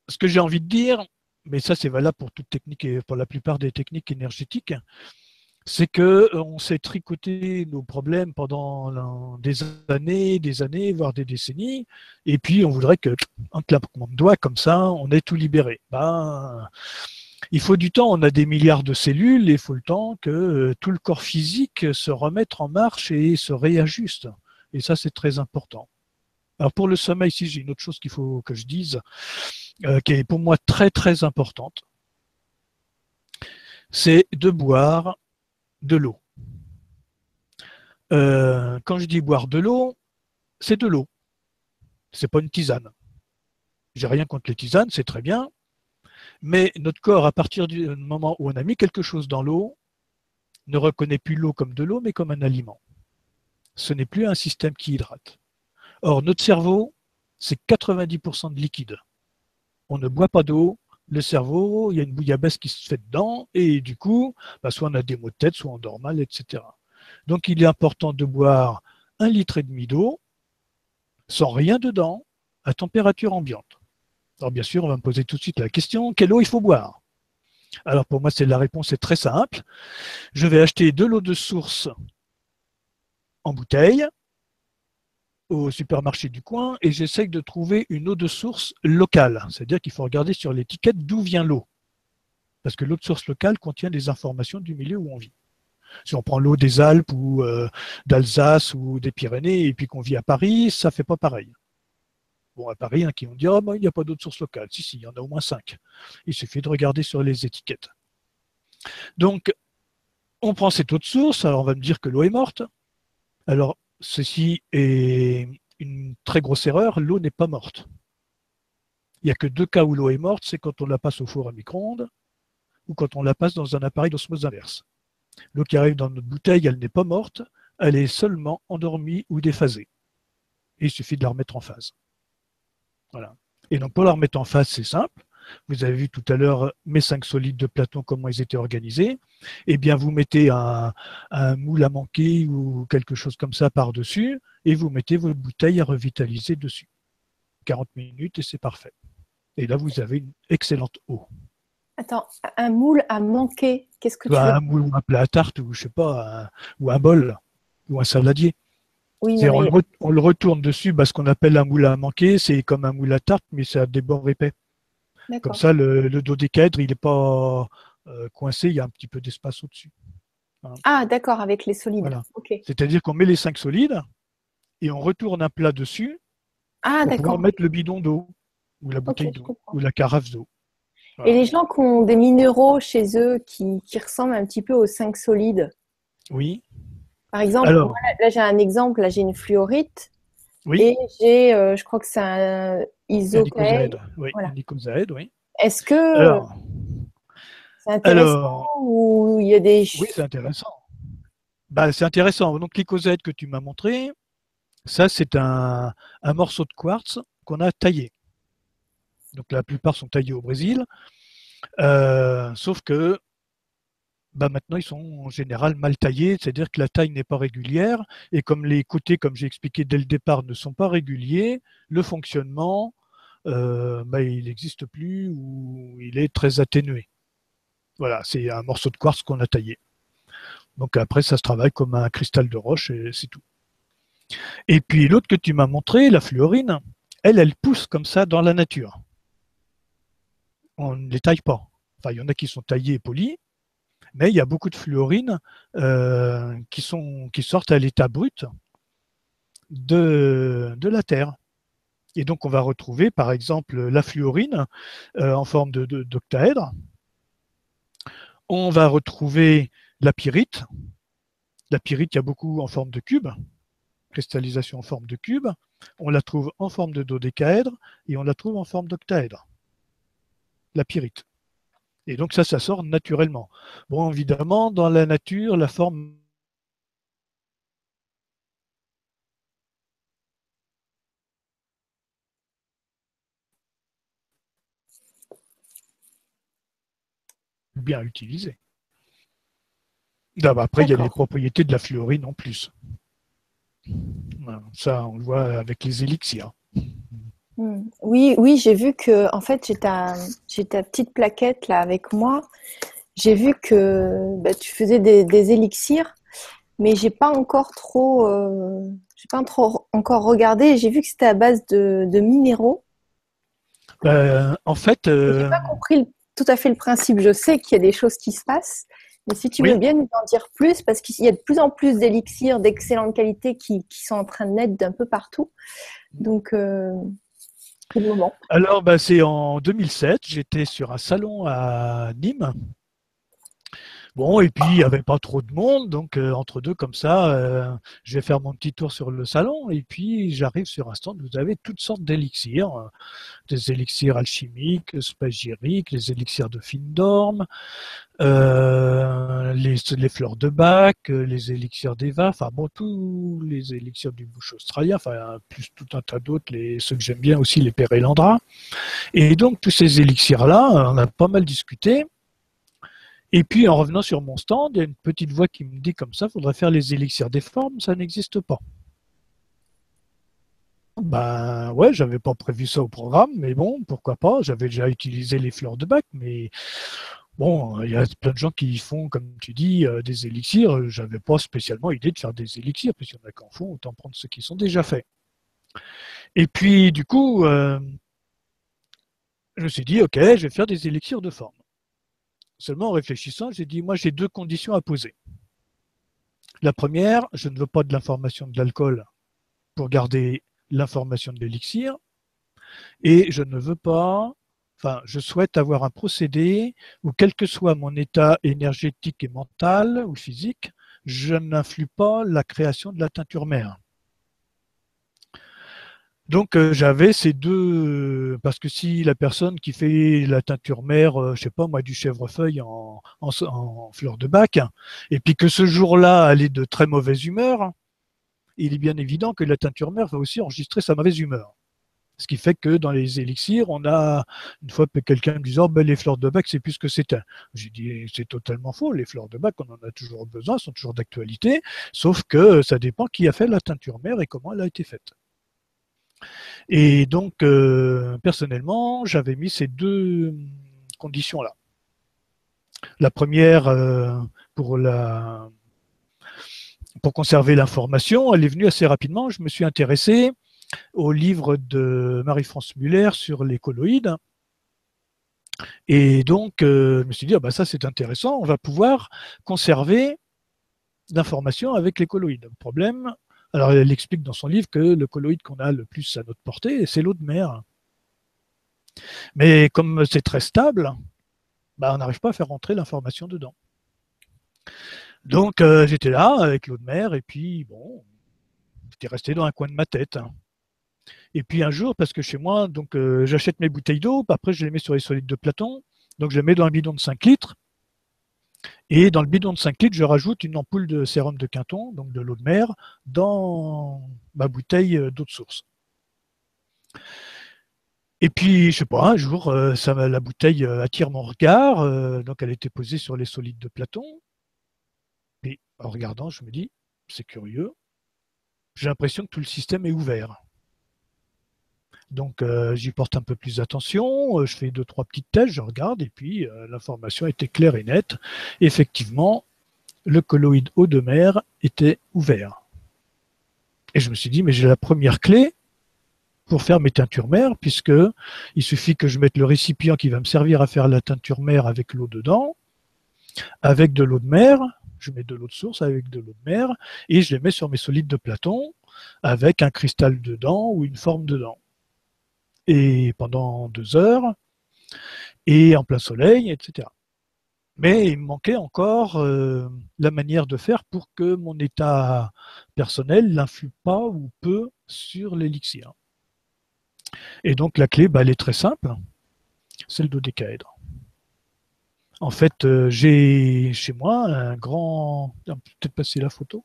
ce que j'ai envie de dire, mais ça c'est valable pour toute technique et pour la plupart des techniques énergétiques, c'est que euh, on s'est tricoté nos problèmes pendant des années, des années, voire des décennies, et puis on voudrait que un claquement de doigts comme ça, on ait tout libéré. Ben, il faut du temps, on a des milliards de cellules, et il faut le temps que euh, tout le corps physique se remette en marche et se réajuste. Et ça, c'est très important. Alors pour le sommeil, si j'ai une autre chose qu'il faut que je dise, euh, qui est pour moi très très importante, c'est de boire de l'eau. Euh, quand je dis boire de l'eau, c'est de l'eau. C'est pas une tisane. J'ai rien contre les tisanes, c'est très bien. Mais notre corps, à partir du moment où on a mis quelque chose dans l'eau, ne reconnaît plus l'eau comme de l'eau, mais comme un aliment. Ce n'est plus un système qui hydrate. Or, notre cerveau, c'est 90% de liquide. On ne boit pas d'eau, le cerveau, il y a une bouillabaisse qui se fait dedans, et du coup, bah, soit on a des maux de tête, soit on dort mal, etc. Donc il est important de boire un litre et demi d'eau, sans rien dedans, à température ambiante. Alors bien sûr, on va me poser tout de suite la question, quelle eau il faut boire? Alors pour moi, la réponse est très simple. Je vais acheter de l'eau de source en bouteille, au supermarché du coin et j'essaye de trouver une eau de source locale. C'est-à-dire qu'il faut regarder sur l'étiquette d'où vient l'eau. Parce que l'eau de source locale contient des informations du milieu où on vit. Si on prend l'eau des Alpes ou euh, d'Alsace ou des Pyrénées et puis qu'on vit à Paris, ça fait pas pareil. Bon, à Paris, hein, qui vont dire, oh, il n'y a pas d'eau de source locale. Si, si, il y en a au moins cinq. Il suffit de regarder sur les étiquettes. Donc, on prend cette de source, alors on va me dire que l'eau est morte. Alors, ceci est une très grosse erreur, l'eau n'est pas morte. Il n'y a que deux cas où l'eau est morte, c'est quand on la passe au four à micro-ondes ou quand on la passe dans un appareil d'osmose inverse. L'eau qui arrive dans notre bouteille, elle n'est pas morte, elle est seulement endormie ou déphasée. il suffit de la remettre en phase. Voilà. Et donc pour la remettre en phase, c'est simple. Vous avez vu tout à l'heure mes cinq solides de Platon, comment ils étaient organisés. Eh bien, vous mettez un, moule à manquer ou quelque chose comme ça par-dessus et vous mettez votre bouteille à revitaliser dessus. 40 minutes et c'est parfait. Et là, vous avez une excellente eau. Attends, un moule à manquer, qu'est-ce que tu bah, veux Un moule ou un plat à tarte ou je sais pas, ou un bol ou un saladier. Oui, on, le retourne dessus, ce qu'on appelle un moule à manquer, c'est comme un moule à tarte, mais ça a des bords épais. Comme ça, le, le dodécaèdre, il n'est pas euh, coincé, il y a un petit peu d'espace au-dessus. Ah, d'accord, avec les solides. C'est-à-dire qu'on met les cinq solides et on retourne un plat dessus ah, pour pouvoir mettre le bidon d'eau ou la bouteille d'eau ou la carafe d'eau. Et les gens qui ont des minéraux chez eux qui, ressemblent un petit peu aux cinq solides. Oui. Par exemple, là j'ai un exemple, là j'ai une fluorite. Oui. Et j'ai, euh, je crois que c'est un isocaèdre. Oui, oui. Est-ce que c'est intéressant ou il y a des... Oui, c'est intéressant. Bah, c'est intéressant. Donc l'icosaèdre que tu m'as montré, ça c'est un, un morceau de quartz qu'on a taillé. Donc la plupart sont taillés au Brésil. Euh, sauf que bah maintenant ils sont en général mal taillés, c'est-à-dire que la taille n'est pas régulière, et comme les côtés, comme j'ai expliqué dès le départ, ne sont pas réguliers, le fonctionnement, euh, bah, il n'existe plus ou il est très atténué. Voilà, c'est un morceau de quartz qu'on a taillé. Donc après, ça se travaille comme un cristal de roche et c'est tout. Et puis l'autre que tu m'as montré, la fluorine, elle, elle pousse comme ça dans la nature. On ne les taille pas. Enfin, il y en a qui sont taillés et polis, mais il y a beaucoup de fluorines euh, qui, sortent à l'état brut de, la Terre. Et donc on va retrouver par exemple la fluorine euh, en forme d'octaèdre. On va retrouver la pyrite. La pyrite, il y a beaucoup en forme de cube, cristallisation en forme de cube. On la trouve en forme de dodécaèdre et on la trouve en forme d'octaèdre. La pyrite. Et donc ça, ça sort naturellement. Bon, évidemment, dans la nature, la forme bien utilisée. Après, il y a les propriétés de la fluorine en plus. Ça, on le voit avec les élixirs. Hmm. Oui, oui, j'ai vu que en fait j'ai ta, j'ai ta petite plaquette là avec moi j'ai vu que bah, tu faisais des, élixirs, mais j'ai pas encore trop, euh, j'ai pas trop encore regardé. J'ai vu que c'était à base de, minéraux. Euh, en fait, j'ai pas compris tout à fait le principe. Je sais qu'il y a des choses qui se passent, mais si tu veux bien nous en dire plus, parce qu'il y a de plus en plus d'élixirs d'excellente qualité qui, sont en train de naître d'un peu partout. Donc, Alors, bah, c'est en 2007, j'étais sur un salon à Nîmes Bon, et puis il n'y avait pas trop de monde, donc euh, entre deux comme ça, euh, je vais faire mon petit tour sur le salon, et puis j'arrive sur un stand, vous avez toutes sortes d'élixirs, euh, des élixirs alchimiques, spagyriques, les élixirs de Findorm, les, les, fleurs de bac, les élixirs d'Eva, enfin bon, tous les élixirs du bouche australien, enfin plus tout un tas d'autres, les, ceux que j'aime bien aussi, les Pérélandra. Et donc tous ces élixirs-là, on a pas mal discuté. Et puis en revenant sur mon stand, il y a une petite voix qui me dit comme ça, faudrait faire les élixirs des formes, ça n'existe pas. Ben ouais, j'avais pas prévu ça au programme, mais bon, pourquoi pas. J'avais déjà utilisé les fleurs de bac, mais bon, il y a plein de gens qui font, comme tu dis, euh, des élixirs. J'avais pas spécialement idée de faire des élixirs, puisqu'il y en a qui en font, autant prendre ceux qui sont déjà faits. Et puis du coup, euh, je me suis dit, ok, je vais faire des élixirs de forme. Seulement en réfléchissant, j'ai dit, moi j'ai deux conditions à poser. La première, je ne veux pas de l'information de l'alcool pour garder l'information de l'élixir. Et je ne veux pas, enfin, je souhaite avoir un procédé où, quel que soit mon état énergétique et mental ou physique, je n'influe pas la création de la teinture mère. Donc euh, j'avais ces deux parce que si la personne qui fait la teinture mère, euh, je sais pas moi du chèvrefeuille en, en, fleur de bac, et puis que ce jour-là elle est de très mauvaise humeur, il est bien évident que la teinture mère va aussi enregistrer sa mauvaise humeur. Ce qui fait que dans les élixirs, on a une fois quelqu'un me disant oh, ben, les fleurs de bac c'est plus que c'est un. J'ai dit c'est totalement faux. Les fleurs de bac on en a toujours besoin, sont toujours d'actualité, sauf que ça dépend qui a fait la teinture mère et comment elle a été faite. Et donc, euh, personnellement, j'avais mis ces deux conditions-là. La première, euh, pour, la, pour conserver l'information, elle est venue assez rapidement. Je me suis intéressé au livre de Marie-France Muller sur les colloïdes. Et donc, euh, je me suis dit, ah bah ça c'est intéressant, on va pouvoir conserver l'information avec les colloïdes. Problème, alors elle explique dans son livre que le colloïde qu'on a le plus à notre portée, c'est l'eau de mer. Mais comme c'est très stable, bah, on n'arrive pas à faire rentrer l'information dedans. Donc euh, j'étais là avec l'eau de mer et puis bon, j'étais resté dans un coin de ma tête. Et puis un jour, parce que chez moi, donc euh, j'achète mes bouteilles d'eau, après je les mets sur les solides de Platon, donc je les mets dans un bidon de 5 litres. Et dans le bidon de 5 litres, je rajoute une ampoule de sérum de Quinton, donc de l'eau de mer, dans ma bouteille d'eau de source. Et puis, je sais pas, un jour, euh, la bouteille euh, attire mon regard, euh, donc elle était posée sur les solides de Platon. Et en regardant, je me dis, c'est curieux, j'ai l'impression que tout le système est ouvert. Donc euh, j'y porte un peu plus attention, euh, je fais deux, trois petites tests, je regarde, et puis euh, l'information était claire et nette. Effectivement, le colloïde eau de mer était ouvert. Et je me suis dit, mais j'ai la première clé pour faire mes teintures mères, puisque il suffit que je mette le récipient qui va me servir à faire la teinture mère avec l'eau dedans, avec de l'eau de mer, je mets de l'eau de source avec de l'eau de mer, et je les mets sur mes solides de Platon, avec un cristal dedans ou une forme dedans et pendant deux heures, et en plein soleil, etc. Mais il me manquait encore euh, la manière de faire pour que mon état personnel n'influe pas ou peu sur l'élixir. Et donc la clé, bah, elle est très simple, c'est le dodécaèdre. En fait, euh, j'ai chez moi un grand, peut-être passer la photo.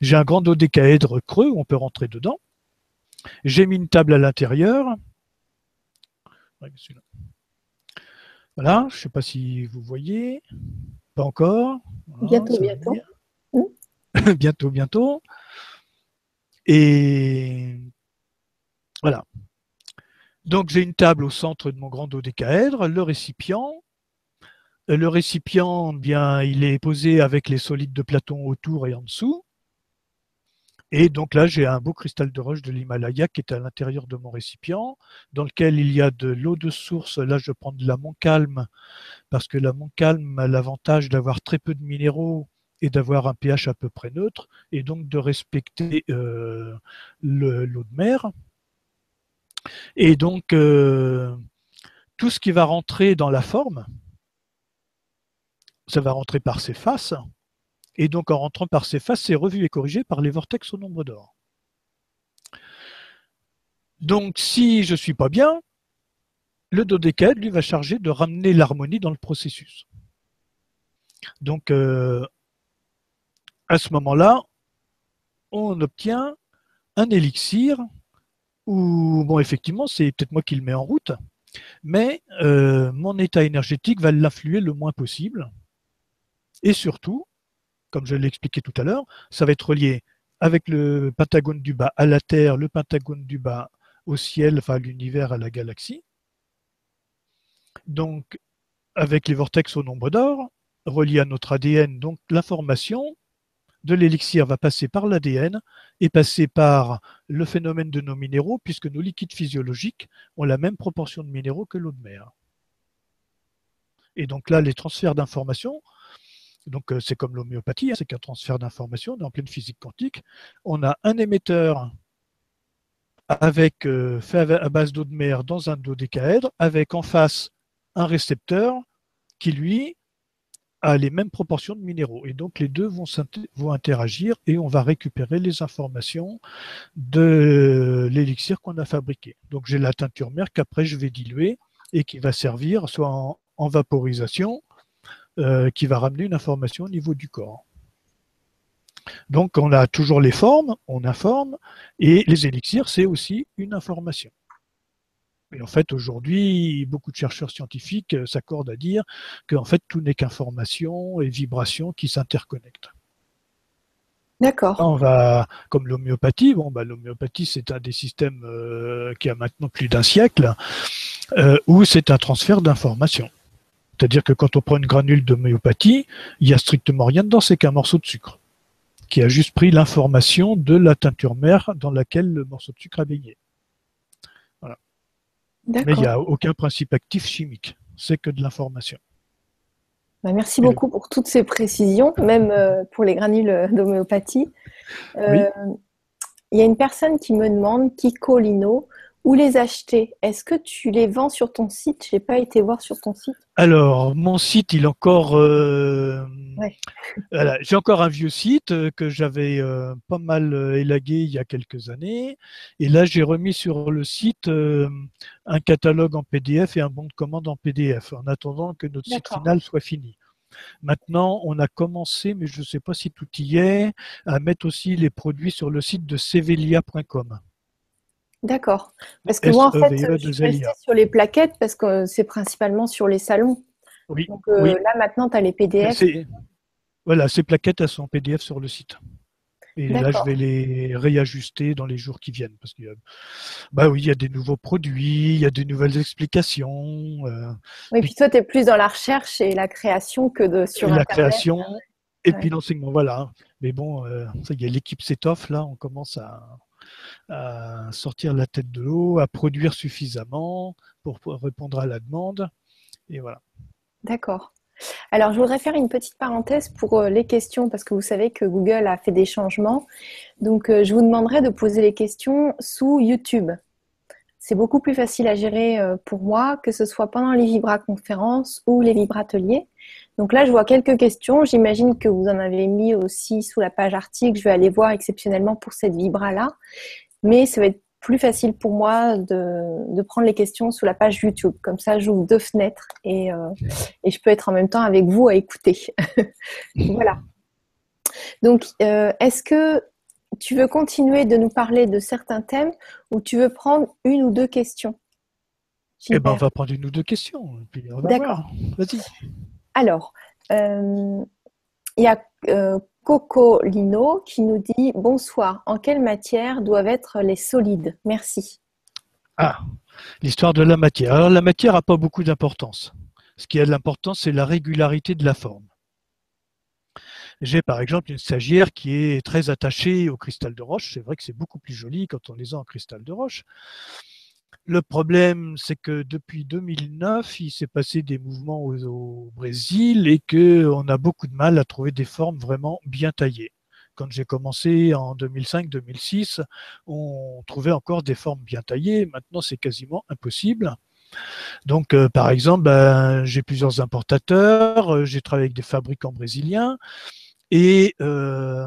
J'ai un grand dodécaèdre creux où on peut rentrer dedans. J'ai mis une table à l'intérieur. Voilà, je ne sais pas si vous voyez. Pas encore. bientôt, bientôt. bientôt, bientôt. Et voilà. Donc j'ai une table au centre de mon grand dodécaèdre, le récipient, le récipient, bien, il est posé avec les solides de Platon autour et en dessous. Et donc là, j'ai un beau cristal de roche de l'Himalaya qui est à l'intérieur de mon récipient, dans lequel il y a de l'eau de source. Là, je prends de la Montcalm, parce que la Montcalm a l'avantage d'avoir très peu de minéraux et d'avoir un pH à peu près neutre, et donc de respecter euh, l'eau de mer. Et donc, euh, tout ce qui va rentrer dans la forme, ça va rentrer par ses faces. Et donc, en rentrant par ses faces, c'est revu et corrigé par les vortex au nombre d'or. Donc, si je ne suis pas bien, le dodécaèdre, lui, va charger de ramener l'harmonie dans le processus. Donc, euh, à ce moment-là, on obtient un élixir où, bon, effectivement, c'est peut-être moi qui le mets en route, mais euh, mon état énergétique va l'influer le moins possible. Et surtout, comme je l'ai expliqué tout à l'heure, ça va être relié avec le pentagone du bas à la Terre, le pentagone du bas au ciel, enfin à l'univers, à la galaxie. Donc, avec les vortex au nombre d'or, reliés à notre ADN, donc l'information de l'élixir va passer par l'ADN et passer par le phénomène de nos minéraux, puisque nos liquides physiologiques ont la même proportion de minéraux que l'eau de mer. Et donc là, les transferts d'informations, donc euh, c'est comme l'homéopathie, hein, c'est qu'un transfert d'informations, on est pleine physique quantique. On a un émetteur avec euh, fait à base d'eau de mer dans un dodécaèdre, avec en face un récepteur qui lui a les mêmes proportions de minéraux. Et donc les deux vont, vont interagir et on va récupérer les informations de l'élixir qu'on a fabriqué. Donc j'ai la teinture mère qu'après je vais diluer et qui va servir soit en vaporisation, euh, qui va ramener une information au niveau du corps. Donc on a toujours les formes, on informe, et les élixirs, c'est aussi une information. Et en fait, aujourd'hui, beaucoup de chercheurs scientifiques euh, s'accordent à dire que en fait, tout n'est qu'information et vibration qui s'interconnectent. D'accord. On va, comme l'homéopathie, bon, bah, l'homéopathie, c'est un des systèmes euh, qui a maintenant plus d'un siècle, où c'est un transfert d'informations. C'est-à-dire que quand on prend une granule d'homéopathie, il n'y a strictement rien dedans, c'est qu'un morceau de sucre, qui a juste pris l'information de la teinture mère dans laquelle le morceau de sucre a baigné. Voilà. Mais il n'y a aucun principe actif chimique, c'est que de l'information. Bah, merci beaucoup pour toutes ces précisions, même euh, pour les granules d'homéopathie. Euh, il y a une personne qui me demande, Kiko Lino, où les acheter? Est-ce que tu les vends sur ton site? Je n'ai pas été voir sur ton site. Alors, mon site, il est encore. Euh, j'ai encore un vieux site euh, que j'avais euh, pas mal élagué il y a quelques années. Et là, j'ai remis sur le site un catalogue en PDF et un bon de commande en PDF, en attendant que notre site final soit fini. Maintenant, on a commencé, mais je ne sais pas si tout y est, à mettre aussi les produits sur le site de sevelia.com. D'accord. Parce que moi, en fait, je suis restée sur les plaquettes parce que c'est principalement sur les salons. Oui. Donc euh, là, maintenant, tu as les PDF. Voilà, ces plaquettes, elles sont en PDF sur le site. Et là, je vais les réajuster dans les jours qui viennent. Parce que, bah oui, il y a des nouveaux produits, il y a des nouvelles explications. Euh, oui, puis toi, tu es plus dans la recherche et la création que de, sur La création et puis l'enseignement, voilà. Mais bon, euh, ça y est, l'équipe s'étoffe, là, on commence à, à sortir la tête de l'eau, à produire suffisamment pour, répondre à la demande. Et voilà. D'accord. Alors, je voudrais faire une petite parenthèse pour euh, les questions, parce que vous savez que Google a fait des changements. Donc, euh, je vous demanderai de poser les questions sous YouTube. C'est beaucoup plus facile à gérer euh, pour moi, que ce soit pendant les Vibra conférences ou les Vibra ateliers. Donc là, je vois quelques questions. J'imagine que vous en avez mis aussi sous la page article. Je vais aller voir exceptionnellement pour cette Vibra-là mais ça va être plus facile pour moi de, prendre les questions sous la page YouTube. Comme ça, j'ouvre deux fenêtres et, euh, et, je peux être en même temps avec vous à écouter. voilà. Donc, euh, est-ce que tu veux continuer de nous parler de certains thèmes ou tu veux prendre une ou deux questions? Eh ben, on va prendre une ou deux questions. D'accord. Vas-y. Alors, euh, il y a Coco Lino qui nous dit Bonsoir, en quelle matière doivent être les solides? Merci. Ah, l'histoire de la matière. Alors la matière n'a pas beaucoup d'importance. Ce qui a de l'importance, c'est la régularité de la forme. J'ai par exemple une stagiaire qui est très attachée au cristal de roche. C'est vrai que c'est beaucoup plus joli quand on les a en cristal de roche. Le problème, c'est que depuis 2009, il s'est passé des mouvements au, Brésil et qu'on a beaucoup de mal à trouver des formes vraiment bien taillées. Quand j'ai commencé en 2005-2006, on trouvait encore des formes bien taillées. Maintenant, c'est quasiment impossible. Donc, euh, par exemple, ben, j'ai plusieurs importateurs, euh, j'ai travaillé avec des fabricants brésiliens et euh,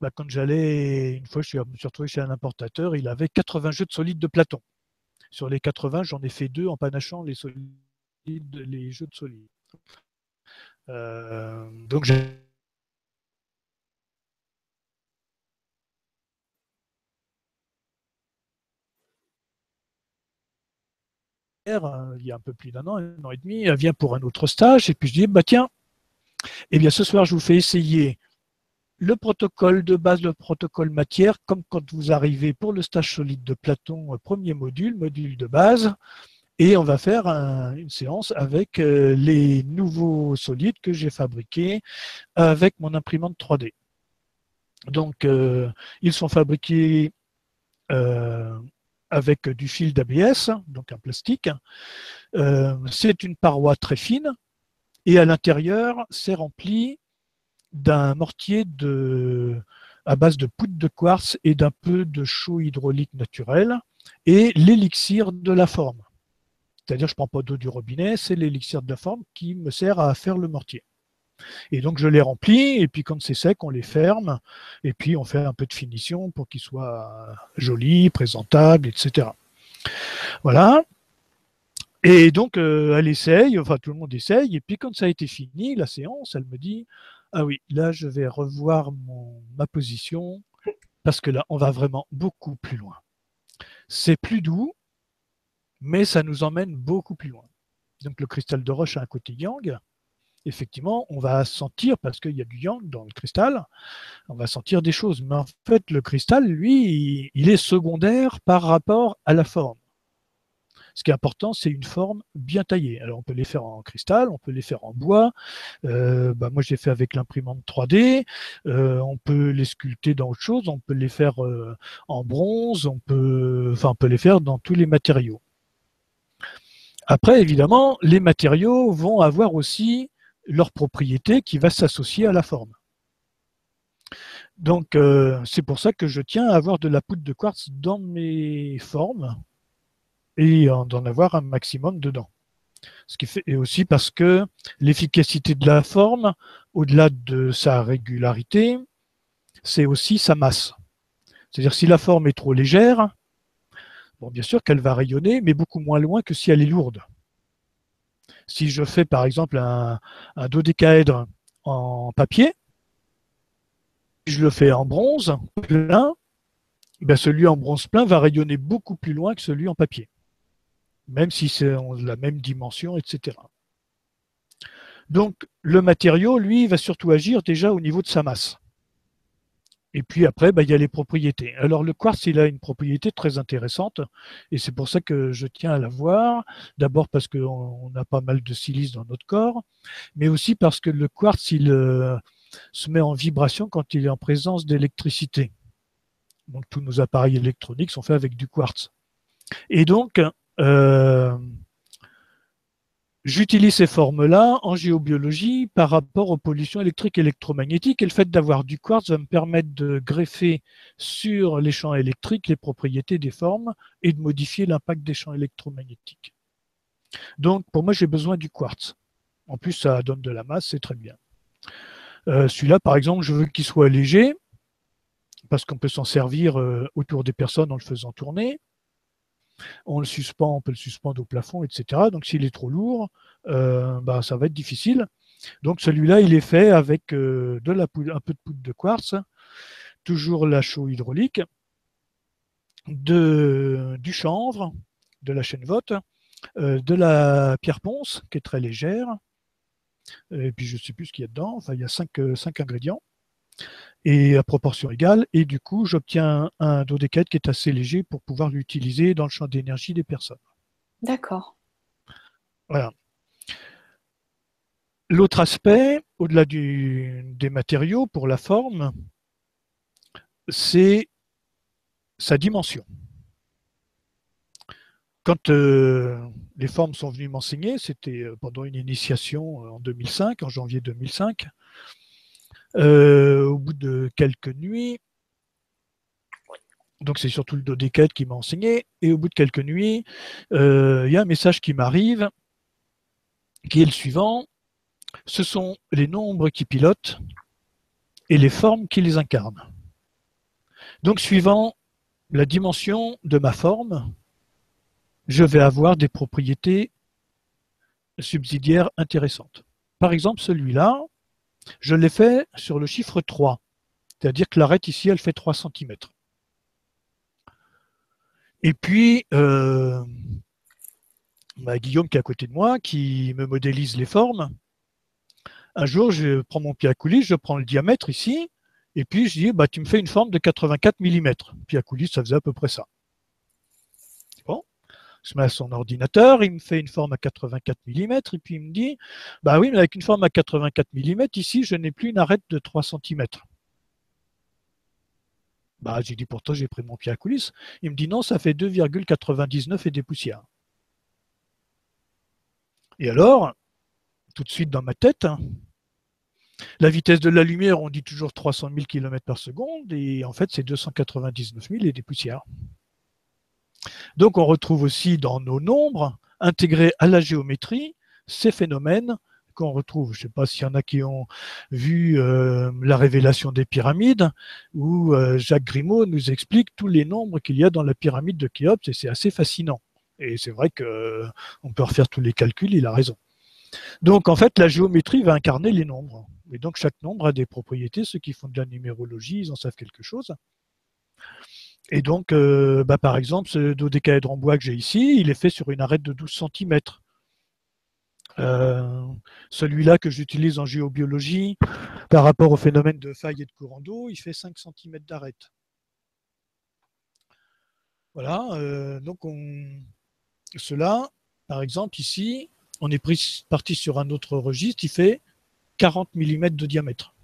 ben, quand j'allais, une fois, je suis retrouvé chez un importateur, il avait 80 jeux de solides de Platon. Sur les 80, j'en ai fait deux en panachant les, jeux de solides. Euh, donc j'ai il y a un peu plus d'un an, un an et demi, elle vient pour un autre stage, et puis je dis, bah tiens, eh bien ce soir je vous fais essayer le protocole de base, le protocole matière, comme quand vous arrivez pour le stage solide de Platon, euh, premier module, module de base, et on va faire une séance avec euh, les nouveaux solides que j'ai fabriqués avec mon imprimante 3D. Donc, euh, ils sont fabriqués avec du fil d'ABS, donc un plastique. c'est une paroi très fine, et à l'intérieur, c'est rempli d'un mortier de, à base de poudre de quartz et d'un peu de chaux hydraulique naturel et l'élixir de la forme. C'est-à-dire, je ne prends pas d'eau du robinet, c'est l'élixir de la forme qui me sert à faire le mortier. Et donc, je les remplis, et puis quand c'est sec, on les ferme, et puis on fait un peu de finition pour qu'ils soient jolis, présentables, etc. Voilà. Et donc, euh, elle essaye, enfin tout le monde essaye, et puis quand ça a été fini, la séance, elle me dit, ah oui, là, je vais revoir ma position parce que là, on va vraiment beaucoup plus loin. C'est plus doux, mais ça nous emmène beaucoup plus loin. Donc le cristal de roche a un côté yang. Effectivement, on va sentir, parce qu'il y a du yang dans le cristal, on va sentir des choses. Mais en fait, le cristal, lui, il est secondaire par rapport à la forme. Ce qui est important, c'est une forme bien taillée. Alors, on peut les faire en cristal, on peut les faire en bois. Euh, bah, moi, j'ai fait avec l'imprimante 3D. Euh, on peut les sculpter dans autre chose. On peut les faire euh, en bronze. On peut, enfin, on peut les faire dans tous les matériaux. Après, évidemment, les matériaux vont avoir aussi leur propriété qui va s'associer à la forme. Donc, c'est pour ça que je tiens à avoir de la poudre de quartz dans mes formes et d'en avoir un maximum dedans. Ce qui fait, et aussi parce que l'efficacité de la forme, au-delà de sa régularité, c'est aussi sa masse. C'est-à-dire si la forme est trop légère, bon, bien sûr qu'elle va rayonner, mais beaucoup moins loin que si elle est lourde. Si je fais par exemple un, un dodécaèdre en papier, je le fais en bronze plein, ben celui en bronze plein va rayonner beaucoup plus loin que celui en papier même si c'est la même dimension, etc. Donc le matériau, lui, va surtout agir déjà au niveau de sa masse. Et puis après, bah, il y a les propriétés. Alors le quartz, il a une propriété très intéressante, et c'est pour ça que je tiens à la voir. D'abord parce qu'on a pas mal de silice dans notre corps, mais aussi parce que le quartz, il euh, se met en vibration quand il est en présence d'électricité. Donc tous nos appareils électroniques sont faits avec du quartz. Et donc, euh, j'utilise ces formes-là en géobiologie par rapport aux pollutions électriques et électromagnétiques. Et le fait d'avoir du quartz va me permettre de greffer sur les champs électriques les propriétés des formes et de modifier l'impact des champs électromagnétiques. Donc, pour moi, j'ai besoin du quartz. En plus, ça donne de la masse, c'est très bien. Euh, celui-là, par exemple, je veux qu'il soit léger, parce qu'on peut s'en servir euh, autour des personnes en le faisant tourner on le suspend, on peut le suspendre au plafond, etc. Donc s'il est trop lourd, euh, bah, ça va être difficile. Donc celui-là, il est fait avec euh, de la un peu de poudre de quartz, toujours la chaux hydraulique, du chanvre, de la chaîne vote, euh, de la pierre ponce, qui est très légère, et puis je ne sais plus ce qu'il y a dedans, enfin il y a cinq, cinq ingrédients et à proportion égale, et du coup, j'obtiens un dodécaèdre qui est assez léger pour pouvoir l'utiliser dans le champ d'énergie des personnes. D'accord. Voilà. L'autre aspect, au-delà des matériaux pour la forme, c'est sa dimension. Quand euh, les formes sont venues m'enseigner, c'était euh, pendant une initiation euh, en 2005, en janvier 2005, au bout de quelques nuits, donc c'est surtout le dodécade qui m'a enseigné, et au bout de quelques nuits, il y a un message qui m'arrive, qui est le suivant, ce sont les nombres qui pilotent et les formes qui les incarnent. Donc suivant la dimension de ma forme, je vais avoir des propriétés subsidiaires intéressantes. Par exemple, celui-là, je l'ai fait sur le chiffre 3, c'est-à-dire que l'arête ici, elle fait 3 cm. Et puis, euh, bah, Guillaume qui est à côté de moi, qui me modélise les formes, un jour, je prends mon pied à coulisse, je prends le diamètre ici, et puis je dis, bah, tu me fais une forme de 84 mm. Pied à coulisse, ça faisait à peu près ça. Je mets à son ordinateur, il me fait une forme à 84 mm, et puis il me dit, bah oui, mais avec une forme à 84 mm, ici, je n'ai plus une arête de 3 cm. Bah, j'ai dit, pourtant, j'ai pris mon pied à coulisse. Il me dit, non, ça fait 2,99 et des poussières. Et alors, tout de suite dans ma tête, hein, la vitesse de la lumière, on dit toujours 300 000 km par seconde, et en fait, c'est 299 000 et des poussières. Donc on retrouve aussi dans nos nombres, intégrés à la géométrie, ces phénomènes qu'on retrouve. Je ne sais pas s'il y en a qui ont vu euh, la révélation des pyramides, où euh, Jacques Grimaud nous explique tous les nombres qu'il y a dans la pyramide de Khéops, et c'est assez fascinant. Et c'est vrai qu'on peut refaire tous les calculs, il a raison. Donc en fait, la géométrie va incarner les nombres. Et donc chaque nombre a des propriétés. Ceux qui font de la numérologie, ils en savent quelque chose. Et donc, euh, bah, par exemple, ce dodécaèdre en bois que j'ai ici, il est fait sur une arête de 12 cm. Euh, celui-là que j'utilise en géobiologie, par rapport au phénomène de faille et de courant d'eau, il fait 5 cm d'arête. Voilà, euh, donc on... cela, par exemple, ici, on est parti sur un autre registre, il fait 40 mm de diamètre.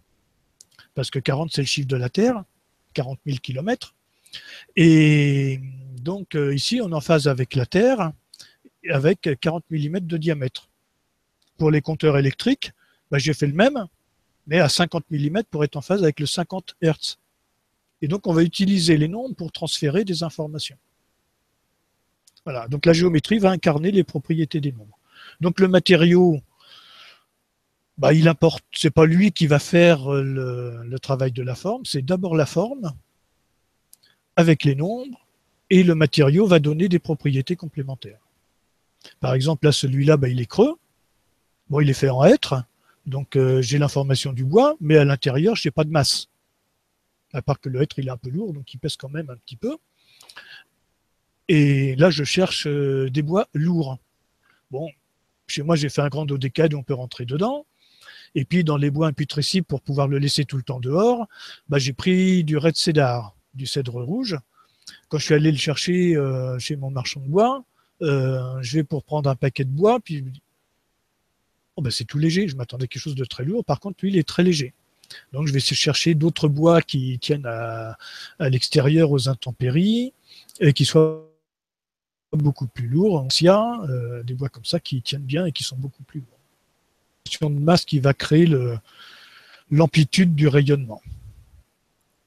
Parce que 40, c'est le chiffre de la Terre, 40 000 km. Et donc euh, ici, on est en phase avec la Terre, avec 40 mm de diamètre. Pour les compteurs électriques, bah, j'ai fait le même, mais à 50 mm pour être en phase avec le 50 Hz. Et donc, on va utiliser les nombres pour transférer des informations. Voilà, donc la géométrie va incarner les propriétés des nombres. Donc le matériau, bah, il importe, c'est pas lui qui va faire le travail de la forme, c'est d'abord la forme, avec les nombres et le matériau va donner des propriétés complémentaires. Par exemple, là, celui-là, bah, il est creux. Bon, il est fait en hêtre, donc euh, j'ai l'information du bois, mais à l'intérieur, je n'ai pas de masse. À part que le hêtre, il est un peu lourd, donc il pèse quand même un petit peu. Et là, je cherche euh, des bois lourds. Bon, chez moi, j'ai fait un grand dodécade, on peut rentrer dedans. Et puis, dans les bois imputrescibles, pour pouvoir le laisser tout le temps dehors, bah, j'ai pris du red cedar du cèdre rouge. Quand je suis allé le chercher euh, chez mon marchand de bois, euh, je vais pour prendre un paquet de bois, puis je me dis, oh ben c'est tout léger, je m'attendais à quelque chose de très lourd, par contre lui il est très léger. Donc je vais chercher d'autres bois qui tiennent à, l'extérieur aux intempéries et qui soient beaucoup plus lourds, anciens, euh, des bois comme ça qui tiennent bien et qui sont beaucoup plus lourds. Question de masse qui va créer l'amplitude du rayonnement.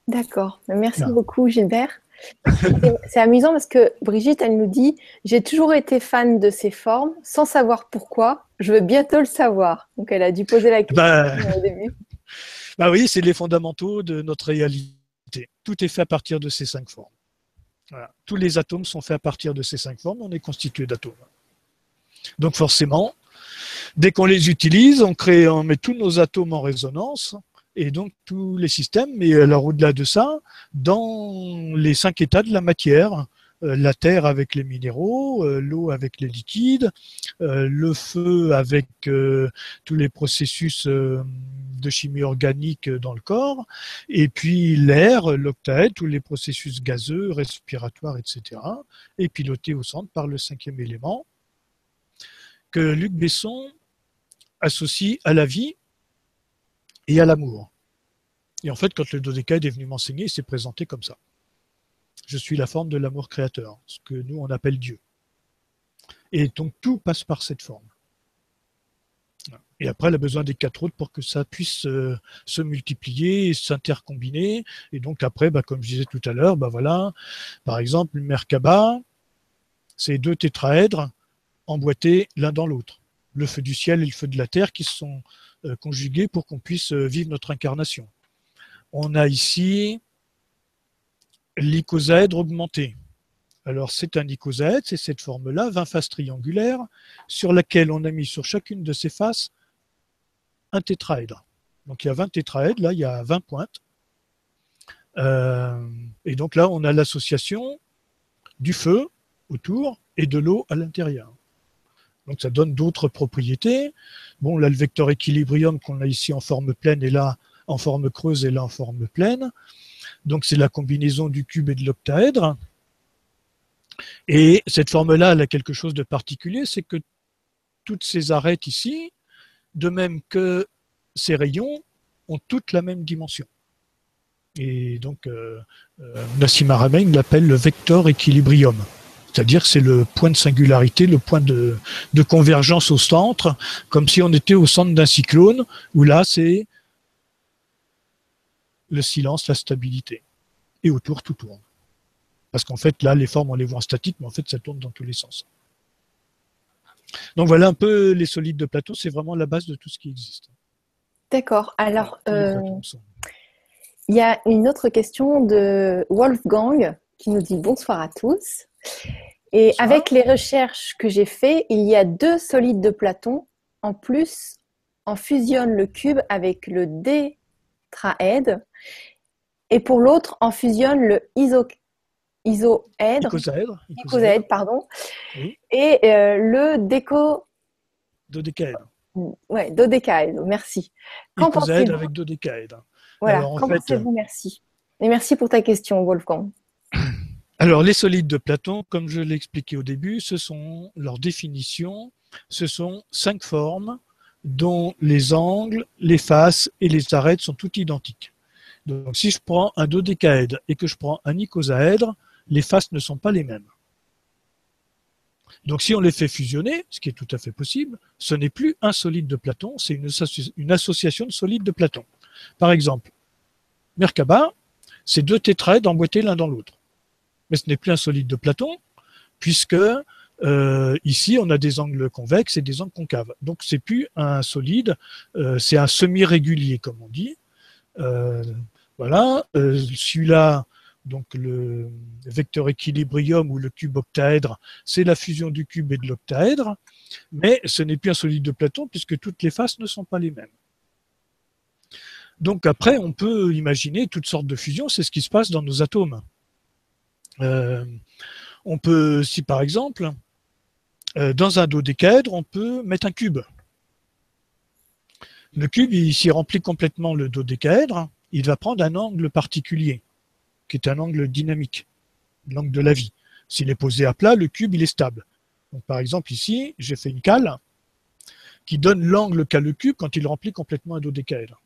D'accord. Merci beaucoup, Gilbert. C'est amusant parce que Brigitte, elle nous dit J'ai toujours été fan de ces formes sans savoir pourquoi. Je veux bientôt le savoir. Donc, elle a dû poser la question bah, au début. Bah oui, c'est les fondamentaux de notre réalité. Tout est fait à partir de ces cinq formes. Tous les atomes sont faits à partir de ces cinq formes. On est constitué d'atomes. Donc, forcément, dès qu'on les utilise, on, crée, on met tous nos atomes en résonance et donc tous les systèmes, mais alors au-delà de ça, dans les cinq états de la matière, euh, la terre avec les minéraux, euh, l'eau avec les liquides, euh, le feu avec tous les processus de chimie organique dans le corps, et puis l'air, l'octaèdre, tous les processus gazeux, respiratoires, etc., et piloté au centre par le cinquième élément, que Luc Besson associe à la vie et à l'amour. Et en fait, quand le dodécaèdre est venu m'enseigner, il s'est présenté comme ça. Je suis la forme de l'amour créateur, ce que nous on appelle Dieu. Et donc tout passe par cette forme. Et après, elle a besoin des quatre autres pour que ça puisse euh, se multiplier, s'intercombiner. Et donc après, bah, comme je disais tout à l'heure, bah voilà, par exemple, le Merkaba, c'est deux tétraèdres emboîtés l'un dans l'autre. Le feu du ciel et le feu de la terre qui sont conjugués pour qu'on puisse euh, vivre notre incarnation. On a ici l'icosaèdre augmenté. Alors c'est un icosaèdre, c'est cette forme-là, 20 faces triangulaires, sur laquelle on a mis sur chacune de ces faces un tétraèdre. Donc il y a 20 tétraèdres, là il y a 20 pointes. Euh, et donc là on a l'association du feu autour et de l'eau à l'intérieur. Donc ça donne d'autres propriétés. Bon, là le vecteur équilibrium qu'on a ici en forme pleine et là en forme creuse et là en forme pleine. Donc c'est la combinaison du cube et de l'octaèdre. Et cette forme-là, elle a quelque chose de particulier, c'est que toutes ces arêtes ici, de même que ces rayons, ont toutes la même dimension. Et donc, euh, euh, Nassim Haramein l'appelle le vecteur équilibrium. C'est-à-dire que c'est le point de singularité, le point de, de, convergence au centre, comme si on était au centre d'un cyclone, où là, c'est le silence, la stabilité. Et autour, tout tourne. Parce qu'en fait, là, les formes, on les voit en statique, mais en fait, ça tourne dans tous les sens. Donc voilà un peu les solides de Platon, c'est vraiment la base de tout ce qui existe. D'accord. Alors, euh, il y a une autre question de Wolfgang qui nous dit bonsoir à tous. Et avec les recherches que j'ai faites, il y a deux solides de Platon. En plus, on fusionne le cube avec le tétraèdre. Et pour l'autre, on fusionne le iso isoèdre, icosaèdre, pardon, et euh, le déco... Dodécaèdre. Ouais, dodécaèdre, merci. Qu'en pensez-vous? avec dodécaèdre. Voilà, qu'en pensez-vous? Merci. Et merci pour ta question, Wolfgang. Alors, les solides de Platon, comme je l'ai expliqué au début, ce sont leur définition, ce sont cinq formes dont les angles, les faces et les arêtes sont toutes identiques. Donc, si je prends un dodécaèdre et que je prends un icosaèdre, les faces ne sont pas les mêmes. Donc si on les fait fusionner, ce qui est tout à fait possible, ce n'est plus un solide de Platon, c'est une, association de solides de Platon. Par exemple, Merkaba, c'est deux tétraèdres emboîtés l'un dans l'autre. Mais ce n'est plus un solide de Platon, puisque euh, ici on a des angles convexes et des angles concaves. Donc c'est plus un solide, euh, c'est un semi-régulier comme on dit. Euh, voilà, celui-là donc le vecteur équilibrium ou le cube octaèdre, c'est la fusion du cube et de l'octaèdre, mais ce n'est plus un solide de Platon puisque toutes les faces ne sont pas les mêmes. Donc après, on peut imaginer toutes sortes de fusions, c'est ce qui se passe dans nos atomes. Euh, on peut, si par exemple, euh, dans un dodécaèdre, on peut mettre un cube. Le cube, s'il remplit complètement le dodécaèdre, il va prendre un angle particulier qui est un angle dynamique, l'angle de la vie. S'il est posé à plat, le cube, il est stable. Par exemple, ici, j'ai fait une cale qui donne l'angle qu'a le cube quand il remplit complètement un dodécaèdre.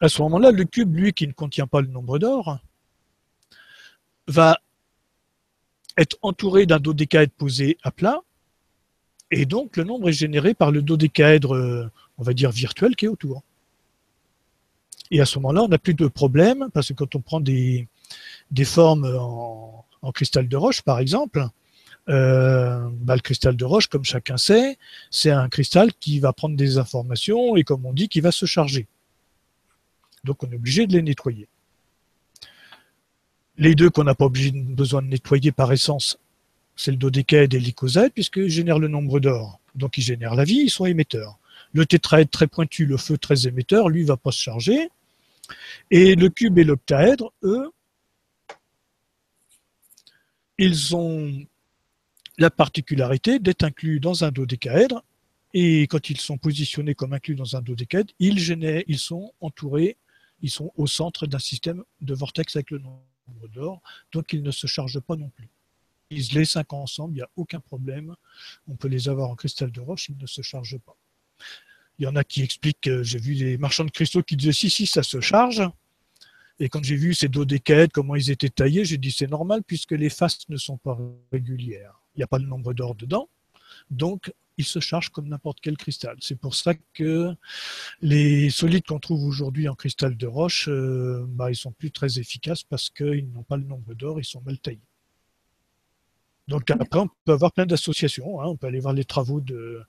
À ce moment-là, le cube, lui, qui ne contient pas le nombre d'or, va être entouré d'un dodécaèdre posé à plat, et donc le nombre est généré par le dodécaèdre, on va dire, virtuel qui est autour. Et à ce moment-là, on n'a plus de problème, parce que quand on prend des, des formes en, cristal de roche, par exemple, euh, bah, le cristal de roche, comme chacun sait, c'est un cristal qui va prendre des informations et, comme on dit, qui va se charger. Donc on est obligé de les nettoyer. Les deux qu'on n'a pas besoin de nettoyer par essence, c'est le dodécaèdre et l'icosèdre, puisqu'ils génèrent le nombre d'or. Donc ils génèrent la vie, ils sont émetteurs. Le tétraèdre très pointu, le feu très émetteur, lui, va pas se charger. Et le cube et l'octaèdre, eux, ils ont la particularité d'être inclus dans un dodécaèdre. Et quand ils sont positionnés comme inclus dans un dodécaèdre, ils, ils sont entourés, ils sont au centre d'un système de vortex avec le nombre d'or, donc ils ne se chargent pas non plus. Ils les cinq ensemble, il n'y a aucun problème. On peut les avoir en cristal de roche, ils ne se chargent pas. Il y en a qui expliquent, j'ai vu des marchands de cristaux qui disaient si, si, ça se charge. Et quand j'ai vu ces dodécaèdres, comment ils étaient taillés, j'ai dit c'est normal puisque les faces ne sont pas régulières. Il n'y a pas le nombre d'or dedans. Donc, ils se chargent comme n'importe quel cristal. C'est pour ça que les solides qu'on trouve aujourd'hui en cristal de roche, euh, bah, ils sont plus très efficaces parce qu'ils n'ont pas le nombre d'or, ils sont mal taillés. Donc après, on peut avoir plein d'associations. Hein. On peut aller voir les travaux de,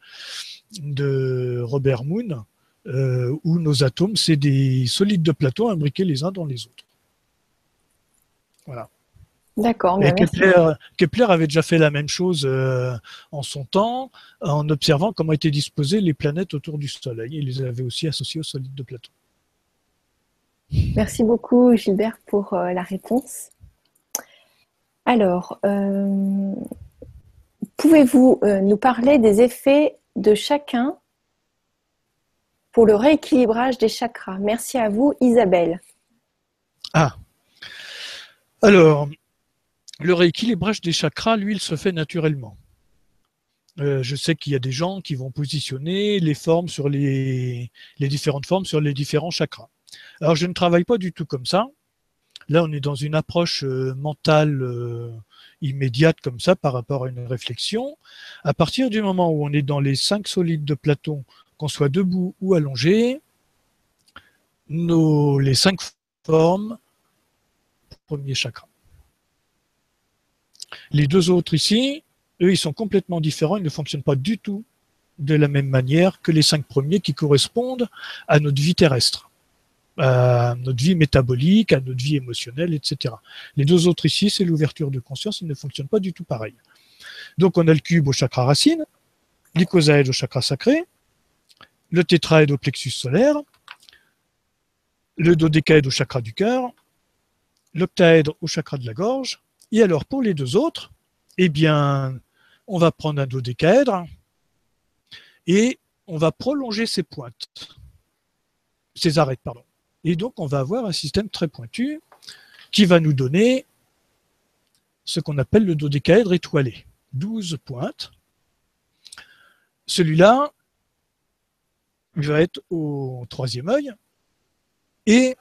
de Robert Moon, euh, où nos atomes, c'est des solides de Platon imbriqués les uns dans les autres. Voilà. D'accord. Et Kepler, avait déjà fait la même chose euh, en son temps, en observant comment étaient disposées les planètes autour du Soleil. Il les avait aussi associées aux solides de Platon. Merci beaucoup, Gilbert, pour euh, la réponse. Alors, euh, pouvez-vous nous parler des effets de chacun pour le rééquilibrage des chakras? Merci à vous, Isabelle. Ah, alors, le rééquilibrage des chakras, lui, il se fait naturellement. Euh, je sais qu'il y a des gens qui vont positionner les formes sur les, différentes formes sur les différents chakras. Alors je ne travaille pas du tout comme ça. Là, on est dans une approche euh, mentale euh, immédiate comme ça par rapport à une réflexion. À partir du moment où on est dans les cinq solides de Platon, qu'on soit debout ou allongé, nos, les cinq formes, premier chakra. Les deux autres ici, eux, ils sont complètement différents, ils ne fonctionnent pas du tout de la même manière que les cinq premiers qui correspondent à notre vie terrestre, à notre vie métabolique, à notre vie émotionnelle, etc. Les deux autres ici, c'est l'ouverture de conscience, ils ne fonctionnent pas du tout pareil. Donc on a le cube au chakra racine, l'icosaède au chakra sacré, le tétraède au plexus solaire, le dodécaède au chakra du cœur, l'octaèdre au chakra de la gorge, et alors, pour les deux autres, eh bien, on va prendre un dodécaèdre et on va prolonger ses pointes, ses arêtes, pardon. Et donc, on va avoir un système très pointu qui va nous donner ce qu'on appelle le dodécaèdre étoilé. 12 pointes. Celui-là va être au troisième œil. Et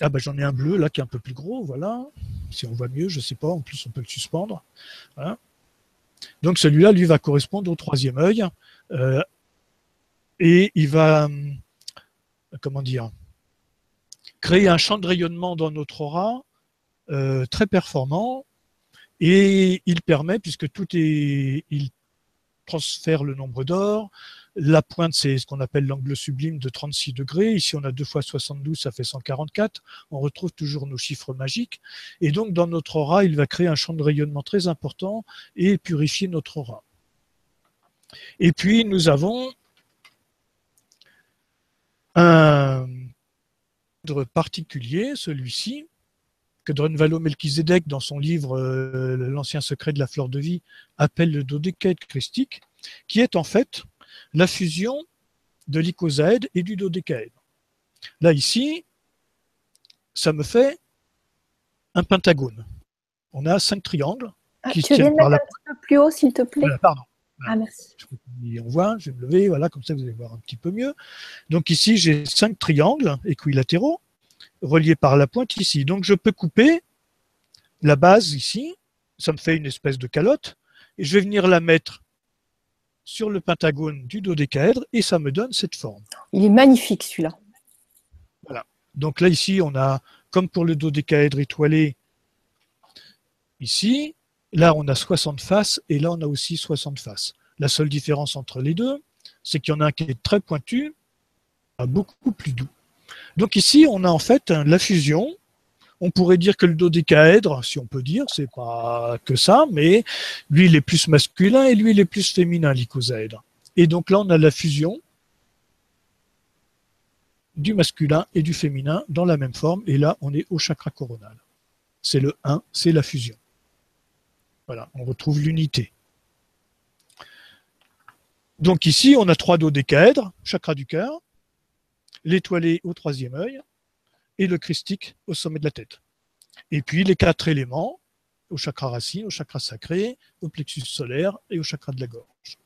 ah ben, j'en ai un bleu là qui est un peu plus gros, voilà si on voit mieux, je ne sais pas, en plus on peut le suspendre. Donc celui-là, lui, va correspondre au troisième œil. Euh, et il va, euh, comment dire, créer un champ de rayonnement dans notre aura euh, très performant. Et il permet, puisque tout est, il transfère le nombre d'or, la pointe, c'est ce qu'on appelle l'angle sublime de 36 degrés. Ici, on a 2 fois 72, ça fait 144. On retrouve toujours nos chiffres magiques. Et donc, dans notre aura, il va créer un champ de rayonnement très important et purifier notre aura. Et puis, nous avons un cadre particulier, celui-ci, que Drunvalo Melchizedek, dans son livre euh, L'ancien secret de la fleur de vie, appelle le dodécaèdre christique, qui est en fait la fusion de l'icosaède et du dodécaèdre. Là, ici, ça me fait un pentagone. On a cinq triangles ah, qui se tiennent par la... un petit peu plus haut, s'il te plaît? pardon. Ah, merci. On voit, je vais me lever, voilà, comme ça vous allez voir un petit peu mieux. Donc ici, j'ai cinq triangles équilatéraux reliés par la pointe ici. Donc je peux couper la base ici, ça me fait une espèce de calotte, et je vais venir la mettre sur le pentagone du dodécaèdre et ça me donne cette forme. Il est magnifique celui-là. Voilà. Donc là ici on a, comme pour le dodécaèdre étoilé, ici, là on a 60 faces et là on a aussi 60 faces. La seule différence entre les deux, c'est qu'il y en a un qui est très pointu, beaucoup plus doux. Donc ici on a en fait la fusion on pourrait dire que le dodécaèdre, si on peut dire, c'est pas que ça, mais lui il est plus masculin et lui il est plus féminin, l'icosaèdre. Et donc là on a la fusion du masculin et du féminin dans la même forme, et là on est au chakra coronal. C'est le 1, c'est la fusion. Voilà, on retrouve l'unité. Donc ici, on a trois dodécaèdres, chakra du cœur, l'étoilé au troisième œil, et le christique au sommet de la tête. Et puis les quatre éléments au chakra racine, au chakra sacré, au plexus solaire et au chakra de la gorge.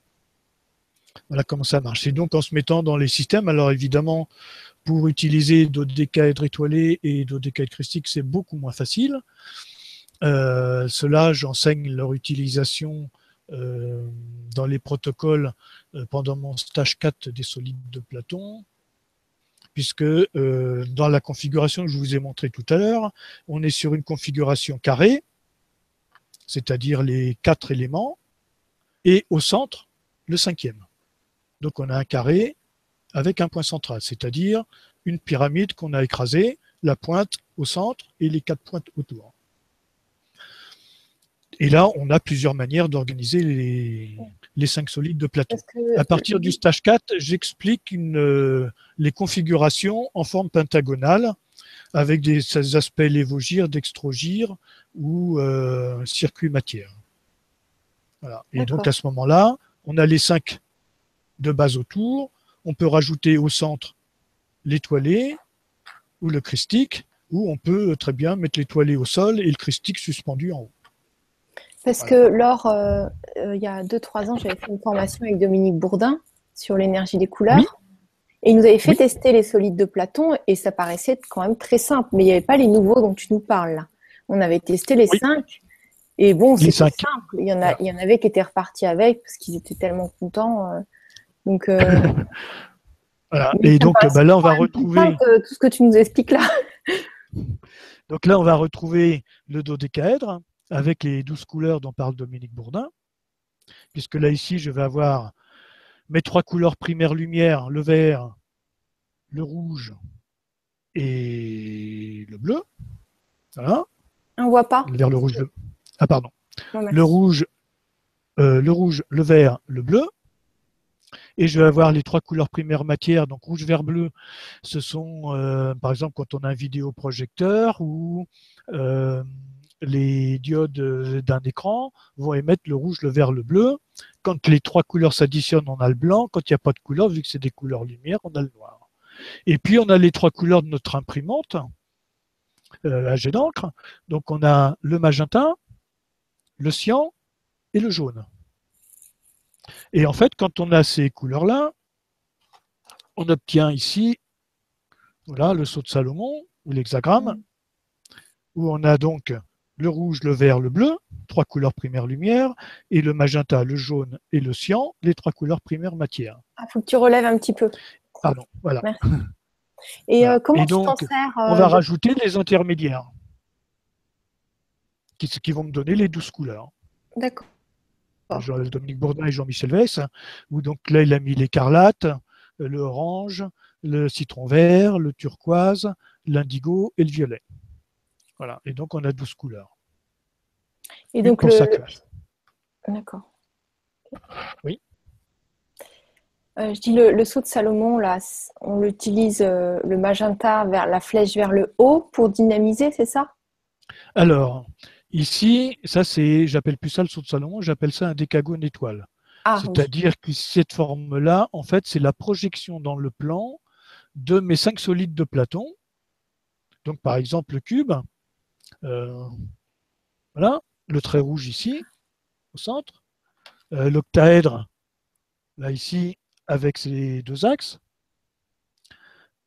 Voilà comment ça marche. Et donc en se mettant dans les systèmes, alors évidemment, pour utiliser dodécaèdres étoilés et dodécaèdres christiques, c'est beaucoup moins facile. Euh, Cela, j'enseigne leur utilisation euh, dans les protocoles euh, pendant mon stage 4 des solides de Platon, puisque euh, dans la configuration que je vous ai montré tout à l'heure, on est sur une configuration carrée, c'est-à-dire les quatre éléments, et au centre, le cinquième. Donc on a un carré avec un point central, c'est-à-dire une pyramide qu'on a écrasée, la pointe au centre et les quatre pointes autour. Et là, on a plusieurs manières d'organiser les, cinq solides de Platon. à partir du stage 4, j'explique euh, les configurations en forme pentagonale avec des aspects lévogir, dextrogir ou euh, circuit matière. Et donc à ce moment-là, on a les cinq de base autour. On peut rajouter au centre l'étoilé ou le christique, ou on peut très bien mettre l'étoilé au sol et le christique suspendu en haut. Parce que lors, euh, euh, il y a 2-3 ans, j'avais fait une formation avec Dominique Bourdin sur l'énergie des couleurs. Et il nous avait fait tester les solides de Platon et ça paraissait quand même très simple. Mais il n'y avait pas les nouveaux dont tu nous parles. On avait testé les 5 et bon, c'est simple. Il y, en a, il y en avait qui étaient repartis avec parce qu'ils étaient tellement contents. Euh. donc, voilà. Et donc, bah, là, on va retrouver. tout ce que tu nous expliques là. donc là, on va retrouver le dodécaèdre avec les douze couleurs dont parle Dominique Bourdin, puisque là ici je vais avoir mes trois couleurs primaires lumière, le vert, le rouge et le bleu. Voilà. On voit pas. Le vert, le rouge, le... Ah pardon. le rouge, euh, le rouge, le vert, le bleu. Et je vais avoir les trois couleurs primaires matière, donc rouge, vert, bleu. Ce sont, euh, par exemple, quand on a un vidéoprojecteur ou euh, les diodes euh, d'un écran vont émettre le rouge, le vert, le bleu. Quand les trois couleurs s'additionnent, on a le blanc. Quand il n'y a pas de couleur, vu que c'est des couleurs lumière, on a le noir. Et puis on a les trois couleurs de notre imprimante, euh, la jet d'encre. Donc on a le magenta, le cyan et le jaune. Et en fait, quand on a ces couleurs-là, on obtient ici voilà, le saut de Salomon ou l'hexagramme, où on a donc le rouge, le vert, le bleu, trois couleurs primaires lumière, et le magenta, le jaune et le cyan, les trois couleurs primaires matière. Il ah, faut que tu relèves un petit peu. Pardon, voilà. Et euh, comment tu t'en sers On va euh, rajouter les intermédiaires, qui, qui, vont me donner les douze couleurs. D'accord. Dominique Bourdin et Jean-Michel Vess, où donc là il a mis l'écarlate, le orange, le citron vert, le turquoise, l'indigo et le violet. Voilà. Et donc, on a 12 couleurs. Et donc, le... D'accord. Oui. Euh, je dis le, saut de Salomon, là, on l'utilise euh, le magenta vers la flèche vers le haut pour dynamiser, c'est ça? Alors, ici, ça c'est, j'appelle plus ça le saut de Salomon, j'appelle ça un décagone étoile. Ah, C'est-à-dire que cette forme-là, en fait, c'est la projection dans le plan de mes cinq solides de Platon. Donc, par exemple, le cube, euh, voilà, le trait rouge ici, au centre. Euh, l'octaèdre, là ici, avec ses deux axes.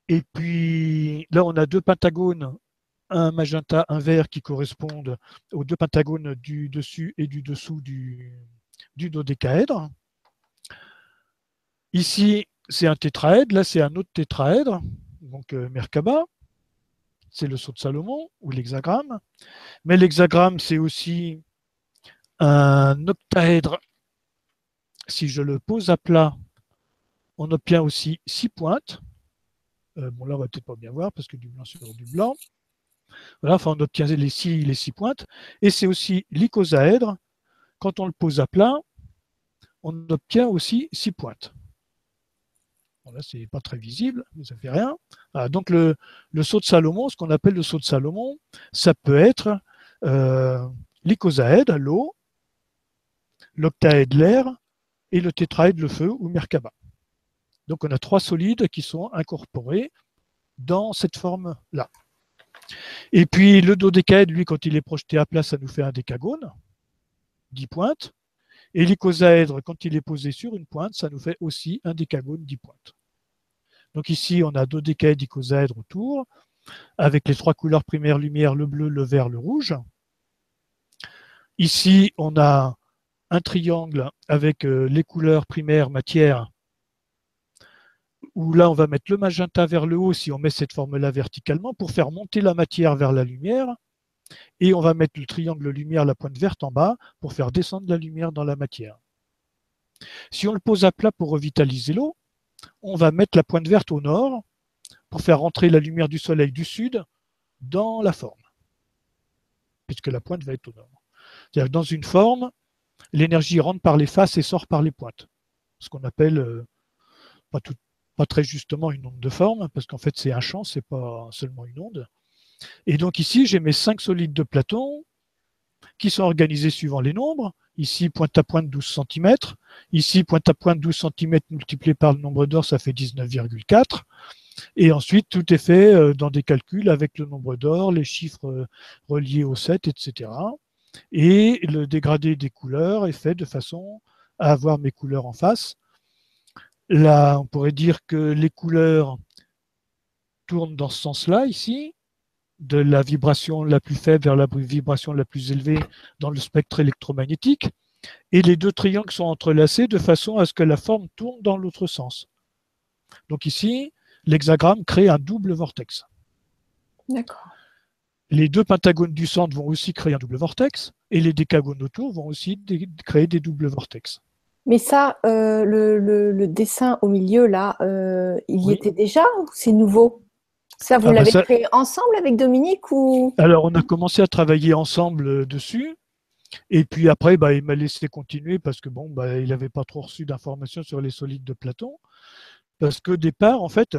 Et puis là, on a deux pentagones, un magenta, un vert, qui correspondent aux deux pentagones du dessus et du dessous du, dodécaèdre. Ici, c'est un tétraèdre, là, c'est un autre tétraèdre, donc euh, Merkaba c'est le saut de Salomon ou l'hexagramme. Mais l'hexagramme, c'est aussi un octaèdre. Si je le pose à plat, on obtient aussi six pointes. Euh, bon, là, on va peut-être pas bien voir parce que du blanc sur du blanc. Voilà, enfin, on obtient les six, les six pointes. Et c'est aussi l'icosaèdre. Quand on le pose à plat, on obtient aussi six pointes là, c'est pas très visible, mais ça fait rien. Ah, donc le, saut de Salomon, ce qu'on appelle le saut de Salomon, ça peut être euh, l'icosaède, l'eau, l'octaède, l'air, et le tétraède, le feu, ou Merkaba. Donc on a trois solides qui sont incorporés dans cette forme-là. Et puis le dodécaèdre, lui, quand il est projeté à plat, ça nous fait un décagone, 10 pointes. Et l'icosaèdre, quand il est posé sur une pointe, ça nous fait aussi un décagone 10 pointes. Donc ici, on a deux d'icosaèdre autour, avec les trois couleurs primaires lumière, le bleu, le vert, le rouge. Ici, on a un triangle avec euh, les couleurs primaires matière, où là, on va mettre le magenta vers le haut si on met cette forme-là verticalement pour faire monter la matière vers la lumière. Et on va mettre le triangle lumière, la pointe verte en bas, pour faire descendre la lumière dans la matière. Si on le pose à plat pour revitaliser l'eau, on va mettre la pointe verte au nord pour faire rentrer la lumière du soleil du sud dans la forme, puisque la pointe va être au nord. C'est-à-dire dans une forme, l'énergie rentre par les faces et sort par les pointes. Ce qu'on appelle, euh, pas, pas, très justement, une onde de forme, parce qu'en fait c'est un champ, c'est pas seulement une onde. Et donc ici, j'ai mes cinq solides de Platon qui sont organisés suivant les nombres. Ici, pointe à pointe 12 cm. Ici, pointe à pointe 12 cm multiplié par le nombre d'or, ça fait 19,4. Et ensuite, tout est fait euh, dans des calculs avec le nombre d'or, les chiffres euh, reliés au 7, etc. Et le dégradé des couleurs est fait de façon à avoir mes couleurs en face. Là, on pourrait dire que les couleurs tournent dans ce sens-là ici, de la vibration la plus faible vers la vibration la plus élevée dans le spectre électromagnétique. Et les deux triangles sont entrelacés de façon à ce que la forme tourne dans l'autre sens. Donc ici, l'hexagramme crée un double vortex. D'accord. Les deux pentagones du centre vont aussi créer un double vortex et les décagones autour vont aussi créer des doubles vortex. Mais ça, euh, le, dessin au milieu, là, euh, il y était déjà ou c'est nouveau? Ça, vous ah bah l'avez créé ensemble avec Dominique ou? Alors, on a commencé à travailler ensemble euh, dessus. Et puis après, bah, il m'a laissé continuer parce que bon, bah, il n'avait pas trop reçu d'informations sur les solides de Platon. Parce qu'au départ, en fait,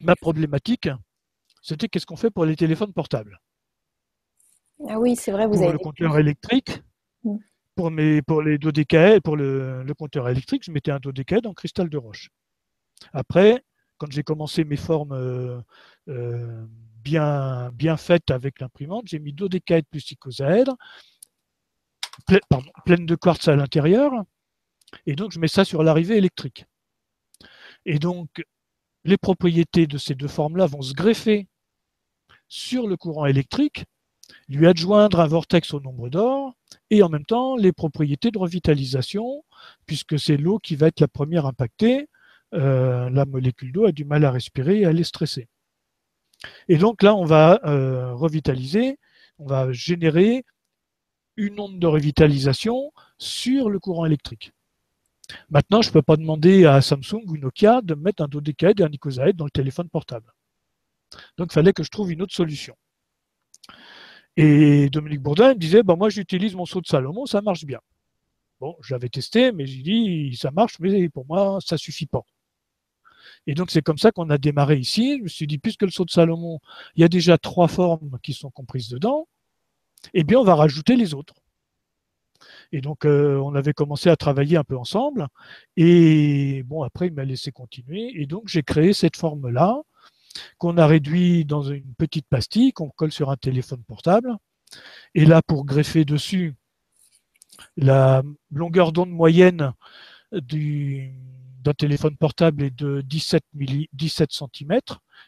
ma problématique, c'était qu'est-ce qu'on fait pour les téléphones portables? Ah oui, c'est vrai, vous pour avez. Le compteur électrique, mm. pour, mes, pour les dodécaèdres, pour le, compteur électrique, je mettais un dodécaèdre en cristal de roche. Après, quand j'ai commencé mes formes euh, euh, bien, bien faites avec l'imprimante, j'ai mis dodécaèdre plus icosaèdre, pleine de quartz à l'intérieur, et donc je mets ça sur l'arrivée électrique. Et donc, les propriétés de ces deux formes-là vont se greffer sur le courant électrique, lui adjoindre un vortex au nombre d'or, et en même temps les propriétés de revitalisation, puisque c'est l'eau qui va être la première impactée. Euh, la molécule d'eau a du mal à respirer et elle est stressée. Et donc là, on va euh, revitaliser, on va générer une onde de revitalisation sur le courant électrique. Maintenant, je ne peux pas demander à Samsung ou Nokia de mettre un dodécaèdre et un icosaèdre dans le téléphone portable. Donc, il fallait que je trouve une autre solution. Et Dominique Bourdin disait, bah, moi j'utilise mon saut de Salomon, ça marche bien. Bon, j'avais testé, mais j'ai dit, ça marche, mais pour moi, ça suffit pas. Et donc c'est comme ça qu'on a démarré ici. Je me suis dit, puisque le saut de Salomon, il y a déjà trois formes qui sont comprises dedans, eh bien on va rajouter les autres. Et donc, euh, on avait commencé à travailler un peu ensemble. Et bon, après, il m'a laissé continuer. Et donc, j'ai créé cette forme-là, qu'on a réduit dans une petite pastille, qu'on colle sur un téléphone portable. Et là, pour greffer dessus, la longueur d'onde moyenne d'un téléphone portable est de 17, 17 cm.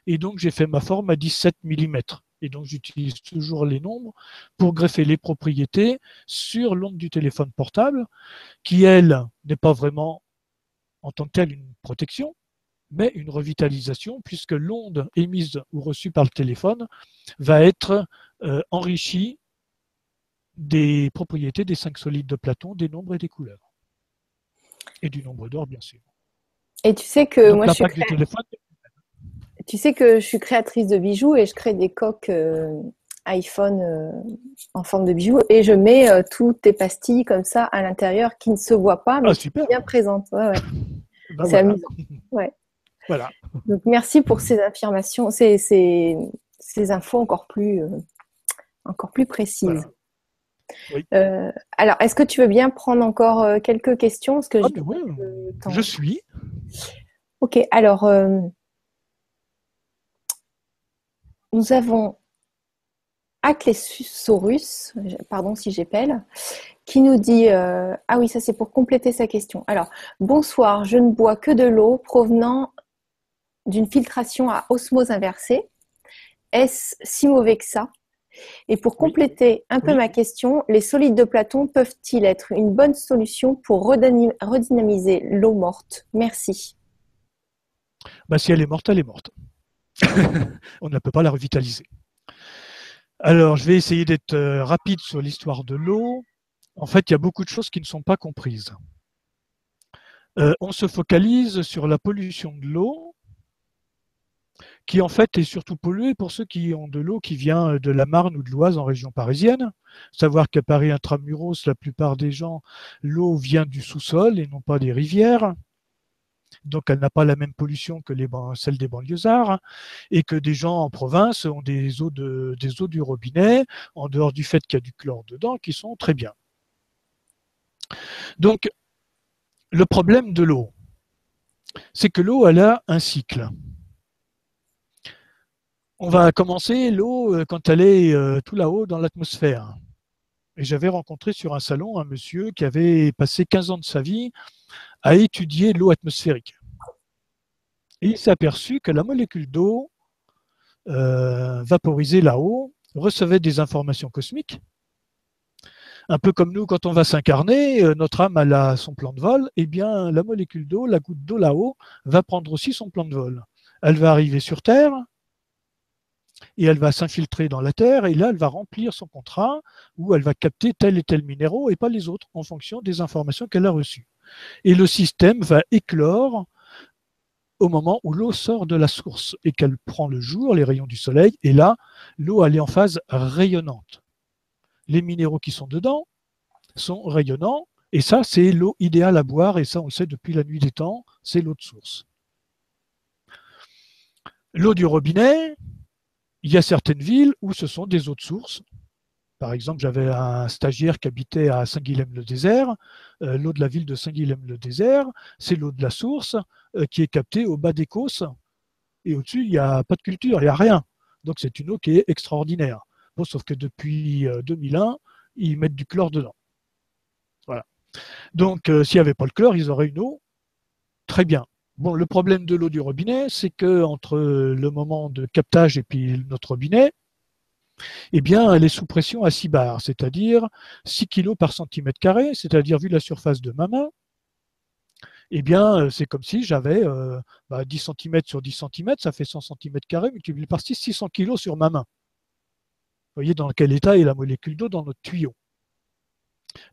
Et donc, j'ai fait ma forme à 17 mm et donc j'utilise toujours les nombres pour greffer les propriétés sur l'onde du téléphone portable, qui elle n'est pas vraiment en tant que telle une protection, mais une revitalisation, puisque l'onde émise ou reçue par le téléphone va être euh, enrichie des propriétés des cinq solides de Platon, des nombres et des couleurs. Et du nombre d'or, bien sûr. Et tu sais que moi, je suis, tu sais que je suis créatrice de bijoux et je crée des coques euh, iPhone euh, en forme de bijoux et je mets euh, toutes tes pastilles comme ça à l'intérieur qui ne se voient pas mais ah, bien présentes. Ouais, ben c'est amusant. Ouais. Voilà. Donc merci pour ces affirmations, ces, ces, ces infos encore plus, encore plus précises. Alors, est-ce que tu veux bien prendre encore quelques questions? Parce que ah, je, ben je suis. Ok, alors nous avons Aclesaurus, pardon si j'épelle, qui nous dit euh, ah oui ça c'est pour compléter sa question. Alors bonsoir, je ne bois que de l'eau provenant d'une filtration à osmose inversée. Est-ce si mauvais que ça? Et pour compléter un peu ma question, les solides de Platon peuvent-ils être une bonne solution pour redynamiser l'eau morte? Merci. Bah, si elle est morte, elle est morte. On ne peut pas la revitaliser. Alors, je vais essayer d'être euh, rapide sur l'histoire de l'eau. En fait, il y a beaucoup de choses qui ne sont pas comprises. Euh, on se focalise sur la pollution de l'eau, qui en fait est surtout polluée pour ceux qui ont de l'eau qui vient de la Marne ou de l'Oise en région parisienne. Savoir qu'à Paris intramuros, la plupart des gens, l'eau vient du sous-sol et non pas des rivières donc elle n'a pas la même pollution que celle des banlieusards, et que des gens en province ont des eaux, de, des eaux du robinet, en dehors du fait qu'il y a du chlore dedans, qui sont très bien. Donc, le problème de l'eau, c'est que l'eau, elle a un cycle. On va commencer l'eau quand elle est euh, tout là-haut dans l'atmosphère. Et j'avais rencontré sur un salon un monsieur qui avait passé 15 ans de sa vie à étudier l'eau atmosphérique. Et il s'est aperçu que la molécule d'eau euh, vaporisée là-haut recevait des informations cosmiques. Un peu comme nous, quand on va s'incarner, euh, notre âme a son plan de vol, eh bien, la molécule d'eau, la goutte d'eau là-haut, va prendre aussi son plan de vol. Elle va arriver sur Terre, et elle va s'infiltrer dans la terre et là elle va remplir son contrat où elle va capter tel et tel minéraux et pas les autres en fonction des informations qu'elle a reçues. Et le système va éclore au moment où l'eau sort de la source et qu'elle prend le jour, les rayons du soleil, et là, l'eau, elle est en phase rayonnante. Les minéraux qui sont dedans sont rayonnants, et ça, c'est l'eau idéale à boire, et ça, on le sait depuis la nuit des temps, c'est l'eau de source. L'eau du robinet, il y a certaines villes où ce sont des eaux de source, par exemple, j'avais un stagiaire qui habitait à Saint-Guilhem-le-Désert. Euh, l'eau de la ville de Saint-Guilhem-le-Désert, c'est l'eau de la source euh, qui est captée au bas des Causses. Et au-dessus, il n'y a pas de culture, il n'y a rien. Donc c'est une eau qui est extraordinaire. Sauf que depuis 2001, euh, ils mettent du chlore dedans. Voilà. Donc s'il n'y avait pas le chlore, ils auraient une eau très bien. Bon, le problème de l'eau du robinet, c'est que entre le moment de captage et puis notre robinet, eh bien, elle est sous pression à 6 bars, c'est-à-dire 6 kg par centimètre carré, c'est-à-dire vu la surface de ma main, eh bien, c'est comme si j'avais 10 euh, bah, cm sur 10 cm, ça fait 100 cm carrés multiplié par 6, 600 kg sur ma main. Vous voyez dans quel état est la molécule d'eau dans notre tuyau.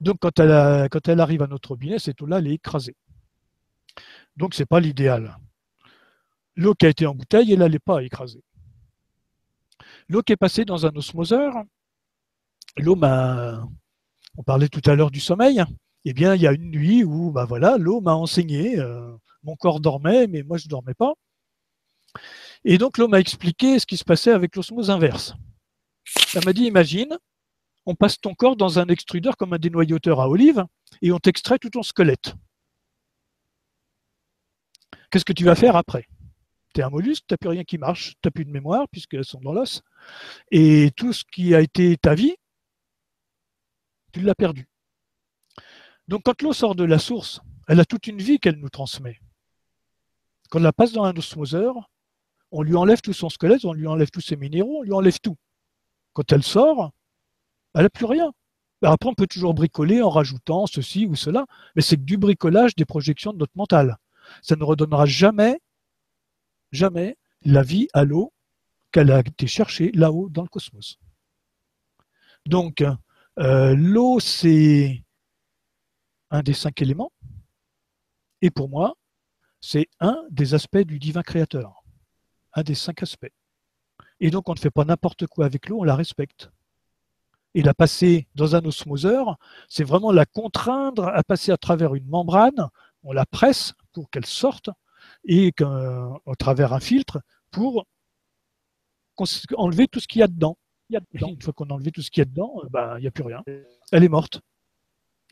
Donc, quand elle, quand elle arrive à notre robinet, cette eau-là, elle est écrasée. Donc, ce n'est pas l'idéal. L'eau qui a été en bouteille, elle n'est pas écrasée. L'eau qui est passée dans un osmoseur, l'eau m'a. On parlait tout à l'heure du sommeil. Eh bien, il y a une nuit où, bah voilà, l'eau m'a enseigné. Euh, mon corps dormait, mais moi je ne dormais pas. Et donc l'eau m'a expliqué ce qui se passait avec l'osmose inverse. Elle m'a dit, imagine, on passe ton corps dans un extrudeur comme un dénoyauteur à olive et on t'extrait tout ton squelette. Qu'est-ce que tu vas faire après tu es un mollusque, tu n'as plus rien qui marche, tu n'as plus de mémoire puisqu'elles sont dans l'os. Et tout ce qui a été ta vie, tu l'as perdu. Donc quand l'eau sort de la source, elle a toute une vie qu'elle nous transmet. Quand on la passe dans un osmoseur, on lui enlève tout son squelette, on lui enlève tous ses minéraux, on lui enlève tout. Quand elle sort, elle n'a plus rien. Après, on peut toujours bricoler en rajoutant ceci ou cela, mais c'est que du bricolage des projections de notre mental. Ça ne redonnera jamais jamais la vie à l'eau qu'elle a été cherchée là-haut dans le cosmos. Donc, euh, l'eau, c'est un des cinq éléments. Et pour moi, c'est un des aspects du divin créateur. Un des cinq aspects. Et donc, on ne fait pas n'importe quoi avec l'eau, on la respecte. Et la passer dans un osmoseur, c'est vraiment la contraindre à passer à travers une membrane, on la presse pour qu'elle sorte, et au travers un filtre pour enlever tout ce qu'il y a dedans. Une fois qu'on a enlevé tout ce qu'il y a dedans, ben, il n'y a plus rien. Elle est morte.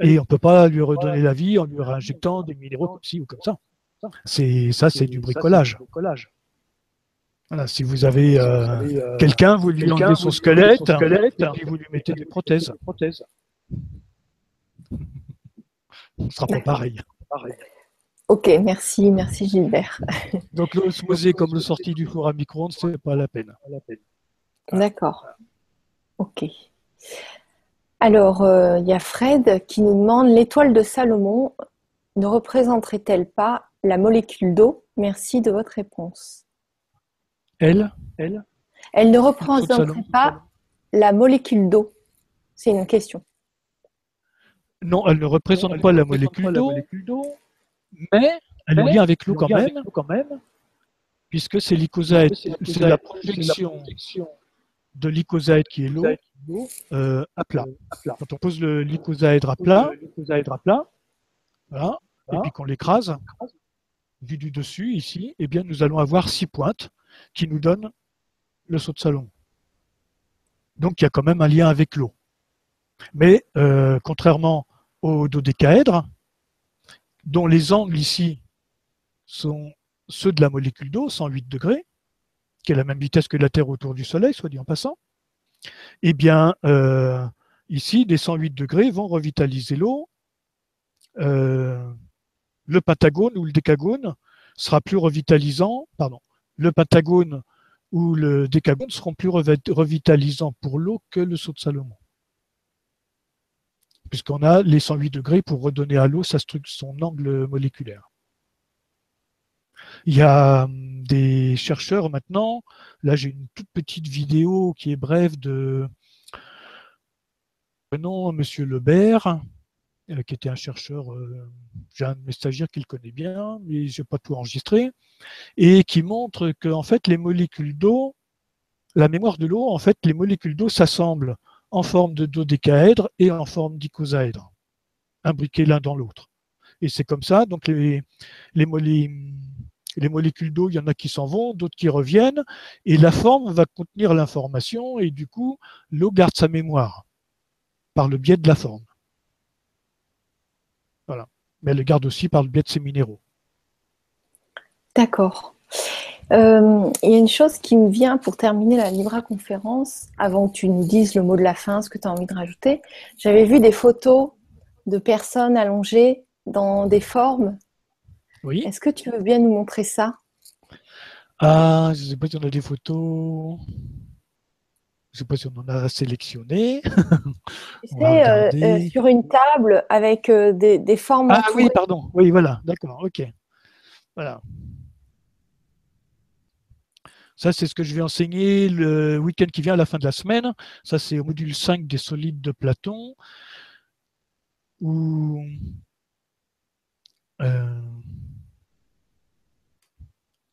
Et on ne peut pas lui redonner la vie en lui réinjectant des minéraux comme ci ou comme ça. C'est ça, c'est du bricolage. Voilà, si vous avez euh, euh, quelqu'un, vous lui enlevez son squelette, et puis vous lui mettez des prothèses. Ce ne sera pas pareil. Ok, merci, merci Gilbert. Donc l'osmosé comme le sorti du four à micro-ondes, c'est pas la peine. D'accord. Ok. Alors, euh, il y a Fred qui nous demande l'étoile de Salomon ne représenterait-elle pas la molécule d'eau? Merci de votre réponse. Elle? Elle? Elle ne représenterait pas la molécule d'eau C'est une question. Non, elle ne représente pas la molécule d'eau, mais elle est liée avec l'eau quand, même, puisque c'est l'icosaèdre. C'est la projection de l'icosaèdre qui est l'eau euh, à plat. Quand on pose l'icosaèdre à plat, voilà, et puis qu'on l'écrase, vu du dessus ici, eh bien nous allons avoir six pointes qui nous donnent le saut de salon. Donc il y a quand même un lien avec l'eau. Mais euh, contrairement au dodécaèdre, dont les angles ici sont ceux de la molécule d'eau, 108 degrés, qui est la même vitesse que la Terre autour du Soleil, soit dit en passant, eh bien, euh, ici, des 108 degrés vont revitaliser l'eau. Euh, le pentagone ou le décagone sera plus revitalisant, pardon, le pentagone ou le décagone seront plus revitalisants pour l'eau que le saut de Salomon puisqu'on a les 108 degrés pour redonner à l'eau son angle moléculaire. Il y a hum, des chercheurs maintenant, là j'ai une toute petite vidéo qui est brève de non, Monsieur Lebert, euh, qui était un chercheur, euh, j'ai un de mes stagiaires qui le connaît bien, mais je n'ai pas tout enregistré, et qui montre que en fait les molécules d'eau, la mémoire de l'eau, en fait les molécules d'eau s'assemblent en forme de dodécaèdre et en forme d'icosaèdre, imbriqués l'un dans l'autre. Et c'est comme ça, donc les, les, les molécules d'eau, il y en a qui s'en vont, d'autres qui reviennent, et la forme va contenir l'information, et du coup, l'eau garde sa mémoire par le biais de la forme. Voilà. Mais elle le garde aussi par le biais de ses minéraux. D'accord. Euh, il y a une chose qui me vient pour terminer la Libra conférence, avant que tu nous dises le mot de la fin, ce que tu as envie de rajouter. J'avais vu des photos de personnes allongées dans des formes. Oui. Est-ce que tu veux bien nous montrer ça? Ah, je ne sais pas si on a des photos. Je ne sais pas si on en a sélectionné. C'est euh, euh, sur une table avec des, des, formes. Ah oui, pardon. Oui, voilà. D'accord. Ok. Voilà. Ça, c'est ce que je vais enseigner le week-end qui vient à la fin de la semaine. Ça, c'est au module 5 des solides de Platon. Euh,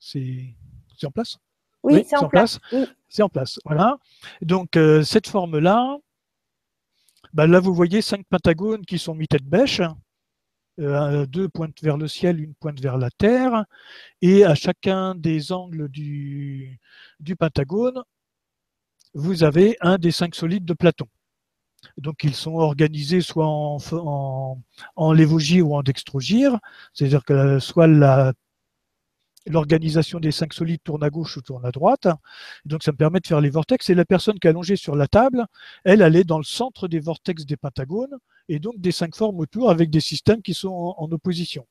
c'est en place? Oui, c'est en, place. C'est en place. Voilà. Donc, euh, cette forme-là, bah, là, vous voyez cinq pentagones qui sont mis tête bêche. Deux pointent vers le ciel, une pointe vers la terre, et à chacun des angles du, pentagone, vous avez un des cinq solides de Platon. Donc ils sont organisés soit en, en, ou en dextrogire, c'est-à-dire que soit la l'organisation des cinq solides tourne à gauche ou tourne à droite. Donc ça me permet de faire les vortex. Et la personne qui est allongée sur la table, elle, elle est dans le centre des vortex des pentagones et donc des cinq formes autour avec des systèmes qui sont en, opposition.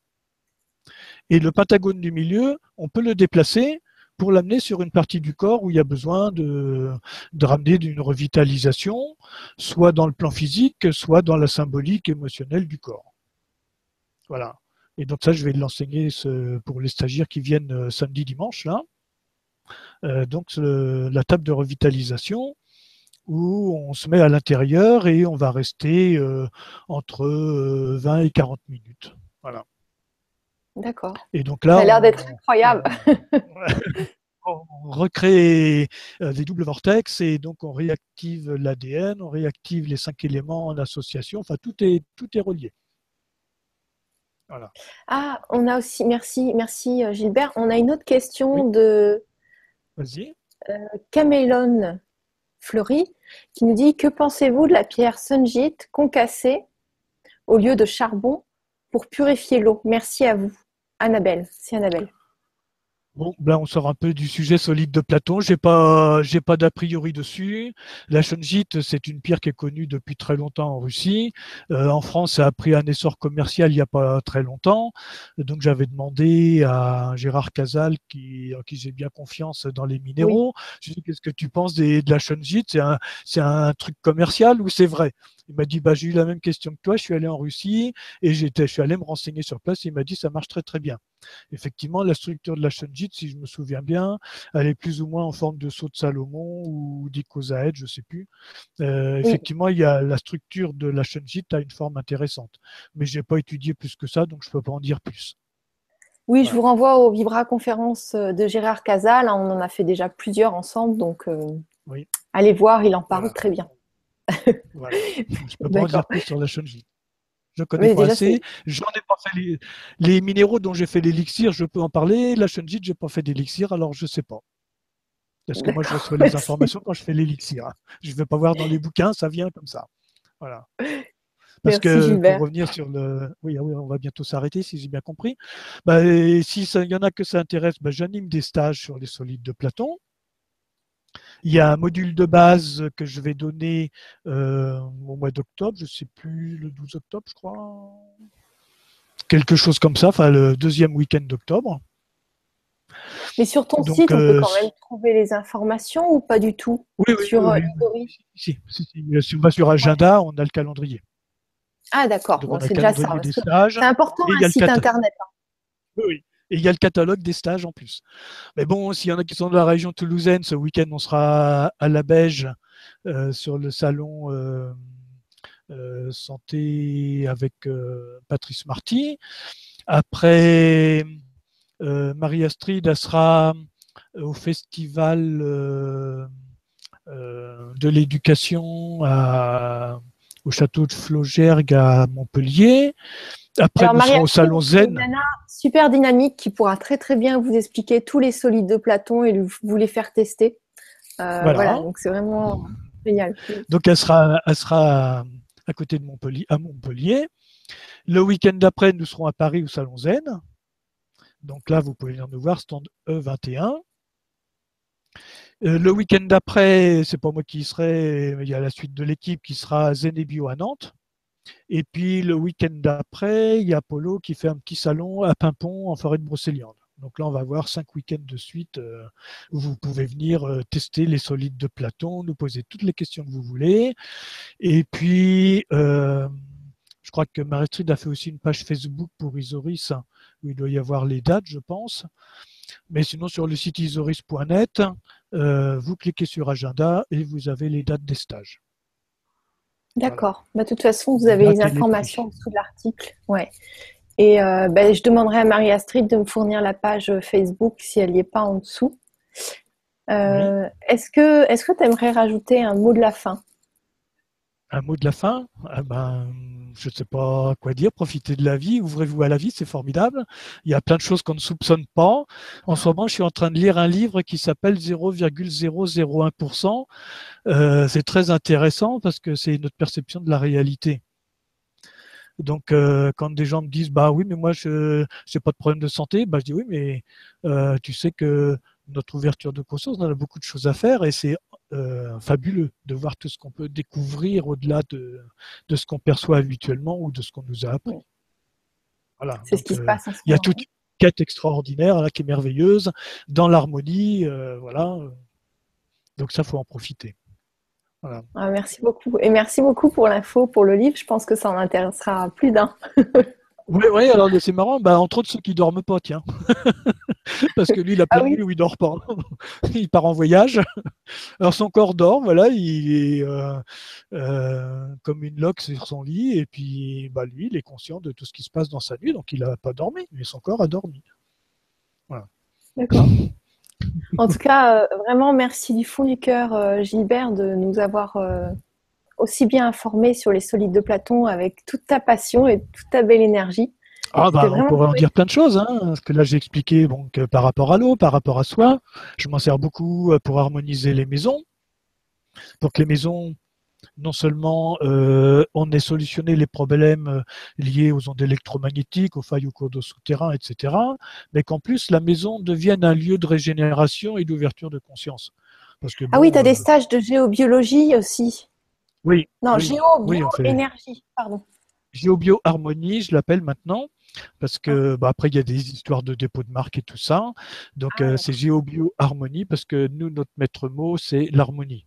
Et le pentagone du milieu, on peut le déplacer pour l'amener sur une partie du corps où il y a besoin de, de ramener d'une revitalisation, soit dans le plan physique, soit dans la symbolique émotionnelle du corps. Voilà. Et donc ça, je vais l'enseigner pour les stagiaires qui viennent euh, samedi, dimanche, là. Euh, donc la table de revitalisation où on se met à l'intérieur et on va rester euh, entre 20 et 40 minutes. Voilà. D'accord. Et donc là, ça a l'air d'être incroyable. On, recrée des doubles vortex et donc on réactive l'ADN, on réactive les cinq éléments en association. Enfin, tout est tout est relié. Ah, on a aussi, merci, merci euh, Gilbert. On a une autre question de euh, Fleury qui nous dit Que pensez-vous de la pierre Sunjit concassée au lieu de charbon pour purifier l'eau? Merci à vous. Annabelle, c'est Annabelle. Bon, là, on sort un peu du sujet solide de Platon. J'ai pas, j'ai pas d'a priori dessus. La shungite, c'est une pierre qui est connue depuis très longtemps en Russie. Euh, en France, ça a pris un essor commercial il y a pas très longtemps. Donc, j'avais demandé à Gérard Casal, qui, en qui j'ai bien confiance dans les minéraux. Je lui ai dit, qu'est-ce que tu penses des, de la shungite? C'est un, c'est un truc commercial ou c'est vrai? Il m'a dit, bah, j'ai eu la même question que toi, je suis allé en Russie et j'étais, je suis allé me renseigner sur place. Et il m'a dit, ça marche très très bien. Effectivement, la structure de la Shunjit, si je me souviens bien, elle est plus ou moins en forme de saut de Salomon ou d'Icosaède, je ne sais plus. Euh, effectivement, il y a la structure de la Shunjit a une forme intéressante. Mais je n'ai pas étudié plus que ça, donc je ne peux pas en dire plus. Oui, je vous renvoie aux Vibra conférences de Gérard Casal. On en a fait déjà plusieurs ensemble, donc euh, allez voir, il en parle très bien. Voilà. Je ne peux pas en dire plus sur la. Je connais pas assez. J'en ai pas fait les, minéraux dont j'ai fait l'élixir, je peux en parler. La Shunjit, j'ai pas fait d'élixir, alors je sais pas. Parce que moi, je reçois les informations quand je fais l'élixir. Je ne vais pas voir dans les bouquins, ça vient comme ça. Voilà. Parce que pour revenir sur le. Oui, ah oui on va bientôt s'arrêter si j'ai bien compris. Bah, si il y en a que ça intéresse, bah, j'anime des stages sur les solides de Platon. Il y a un module de base que je vais donner euh, au mois d'octobre, je ne sais plus, le 12 octobre, je crois. Quelque chose comme ça, enfin le deuxième week-end d'octobre. Mais sur ton site, on peut euh, quand même trouver les informations ou pas du tout? Oui, oui, sur oui, euh, Si, si, on va sur agenda, on a le calendrier. Ah d'accord, c'est déjà ça. C'est important un site internet. Hein. Oui, oui. Et il y a le catalogue des stages en plus. Mais bon, s'il y en a qui sont de la région toulousaine, ce week-end, on sera à la Beige euh, sur le salon euh, euh, santé avec Patrice Marty. Après, Marie-Astrid, elle sera au festival de l'éducation au château de Flaugergue à Montpellier. Après, nous serons au salon Zen. Nana super dynamique qui pourra très très bien vous expliquer tous les solides de Platon et vous les faire tester. Euh, voilà. donc c'est vraiment génial. Donc elle sera, elle sera à côté de Montpellier, à Montpellier. Le week-end d'après, nous serons à Paris au salon Zen. Donc là, vous pouvez venir nous voir, stand E21. Euh, le week-end d'après, c'est pas moi qui y serai, il y a la suite de l'équipe qui sera à Zen et Bio à Nantes. Et puis le week-end d'après, il y a Polo qui fait un petit salon à Pimpon en forêt de Brocéliande. Donc là, on va voir cinq week-ends de suite euh, où vous pouvez venir euh, tester les solides de Platon, nous poser toutes les questions que vous voulez. Et puis, euh, je crois que Marie-Stride a fait aussi une page Facebook pour Isoris, où il doit y avoir les dates, je pense. Mais sinon, sur le site isoris.net, vous cliquez sur agenda et vous avez les dates des stages. D'accord. Bah, de toute façon, vous avez les informations en dessous de l'article. Ouais. Et euh, bah, je demanderai à Marie-Astrid de me fournir la page Facebook si elle n'y est pas en dessous. Euh, est-ce que tu aimerais rajouter un mot de la fin? Un mot de la fin? Ah ben, je ne sais pas quoi dire, profitez de la vie, ouvrez-vous à la vie, c'est formidable. Il y a plein de choses qu'on ne soupçonne pas. En ce moment, je suis en train de lire un livre qui s'appelle 0,001%. Euh, c'est très intéressant parce que c'est notre perception de la réalité. Donc, euh, quand des gens me disent, bah oui, mais moi, je n'ai pas de problème de santé, bah, je dis oui, mais euh, tu sais que notre ouverture de conscience, on a beaucoup de choses à faire et c'est euh, fabuleux de voir tout ce qu'on peut découvrir au-delà de, de ce qu'on perçoit habituellement ou de ce qu'on nous a appris. Voilà. C'est ce qui se passe. En ce il y a toute une quête extraordinaire là, qui est merveilleuse dans l'harmonie. voilà. Donc ça, faut en profiter. Ah, merci beaucoup. Et merci beaucoup pour l'info, pour le livre. Je pense que ça en intéressera plus d'un. oui, oui, alors c'est marrant. Bah, entre autres, ceux qui dorment pas, tiens. Parce que lui, il a pas ah, oui. où il dort pas. il part en voyage. Alors son corps dort, voilà, il est euh, euh, comme une loque sur son lit. Et puis, bah, lui, il est conscient de tout ce qui se passe dans sa nuit. Donc, il n'a pas dormi, mais son corps a dormi. Voilà. D'accord. En tout cas, euh, vraiment merci du fond du cœur, Gilbert, de nous avoir aussi bien informés sur les solides de Platon avec toute ta passion et toute ta belle énergie. Ah bah, on pourrait en dire plein de choses, hein, parce que là j'ai expliqué par rapport à l'eau, par rapport à soi, je m'en sers beaucoup pour harmoniser les maisons, pour que les maisons non seulement euh, on ait solutionné les problèmes euh, liés aux ondes électromagnétiques, aux failles au cours d'eau souterrain, etc., mais qu'en plus la maison devienne un lieu de régénération et d'ouverture de conscience. ah oui, tu as des stages de géobiologie aussi. Oui. Non, oui, géobioénergie, pardon. Géobioharmonie, je l'appelle maintenant, parce que ah. bah, après il y a des histoires de dépôt de marque et tout ça. Donc ah, c'est géobioharmonie parce que nous, notre maître mot, c'est l'harmonie.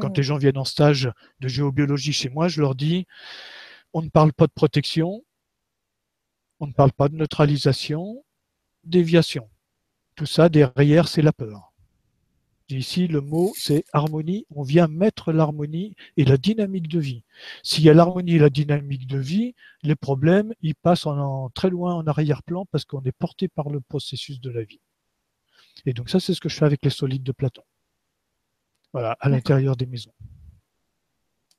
Quand les gens viennent en stage de géobiologie chez moi, je leur dis on ne parle pas de protection, on ne parle pas de neutralisation, déviation. Tout ça, derrière, c'est la peur. Ici, le mot, c'est harmonie. On vient mettre l'harmonie et la dynamique de vie. S'il y a l'harmonie et la dynamique de vie, les problèmes, ils passent en, très loin en arrière-plan parce qu'on est porté par le processus de la vie. Et donc ça, c'est ce que je fais avec les solides de Platon. Voilà, à l'intérieur des maisons.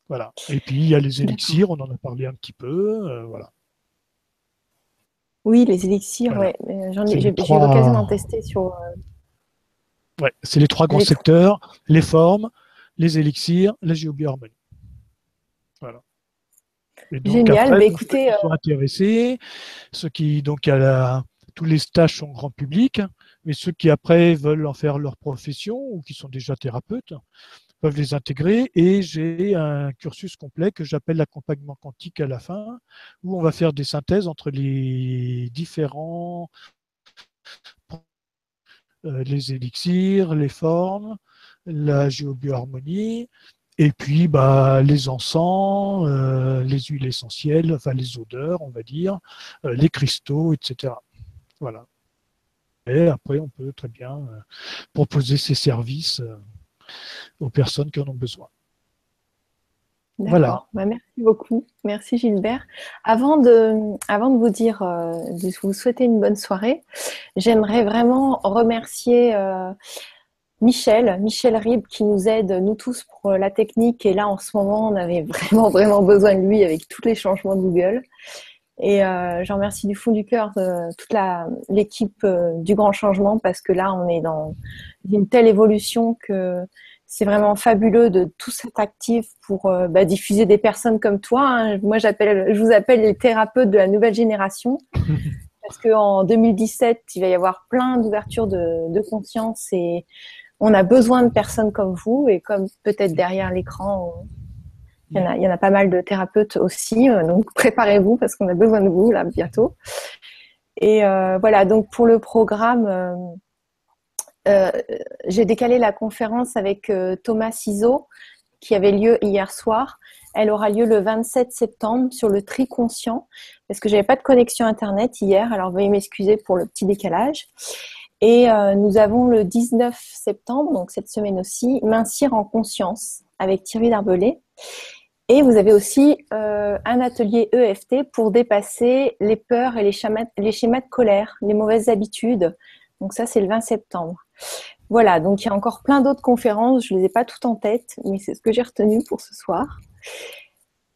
Voilà. Et puis il y a les élixirs, on en a parlé un petit peu, euh, voilà. Oui, les élixirs, ouais. j'ai eu l'occasion d'en tester sur. Euh, ouais, c'est les trois grands secteurs les formes, les élixirs, la géobioharmonie. Voilà. Génial, mais écoutez. Ceux qui sont euh, intéressés, ceux qui donc à la, tous les stages sont grand public mais ceux qui après veulent en faire leur profession ou qui sont déjà thérapeutes peuvent les intégrer et j'ai un cursus complet que j'appelle l'accompagnement quantique à la fin où on va faire des synthèses entre les différents les élixirs, les formes, la géobioharmonie et puis bah, les encens, euh, les huiles essentielles, enfin les odeurs, on va dire, euh, les cristaux, etc. Voilà. Et après, on peut très bien euh, proposer ces services euh, aux personnes qui en ont besoin. Voilà. Bah, merci beaucoup. Merci Gilbert. Avant de, vous dire, euh, de vous souhaiter une bonne soirée, j'aimerais vraiment remercier Michel, Michel Rib qui nous aide, nous tous, pour la technique. Et là, en ce moment, on avait vraiment, vraiment besoin de lui avec tous les changements de Google. Et euh, j'en remercie du fond du cœur euh, toute l'équipe euh, du Grand Changement parce que là, on est dans une telle évolution que c'est vraiment fabuleux de tous être actifs pour euh, bah, diffuser des personnes comme toi. Hein. Moi, j'appelle, je vous appelle les thérapeutes de la nouvelle génération parce qu'en 2017, il va y avoir plein d'ouvertures de, de conscience et on a besoin de personnes comme vous et comme peut-être derrière l'écran il y, en a, pas mal de thérapeutes aussi, euh, donc préparez-vous parce qu'on a besoin de vous là bientôt. Et euh, voilà, donc pour le programme, euh, j'ai décalé la conférence avec Thomas Ciseau qui avait lieu hier soir. Elle aura lieu le 27 septembre sur le tri conscient parce que j'avais pas de connexion internet hier, alors veuillez m'excuser pour le petit décalage. Et nous avons le 19 septembre, donc cette semaine aussi, Mincir en conscience avec Thierry Darbelay. Et vous avez aussi euh, un atelier EFT pour dépasser les peurs et les schémas de colère, les mauvaises habitudes. Donc ça, c'est le 20 septembre. Voilà, donc il y a encore plein d'autres conférences. Je ne les ai pas toutes en tête, mais c'est ce que j'ai retenu pour ce soir.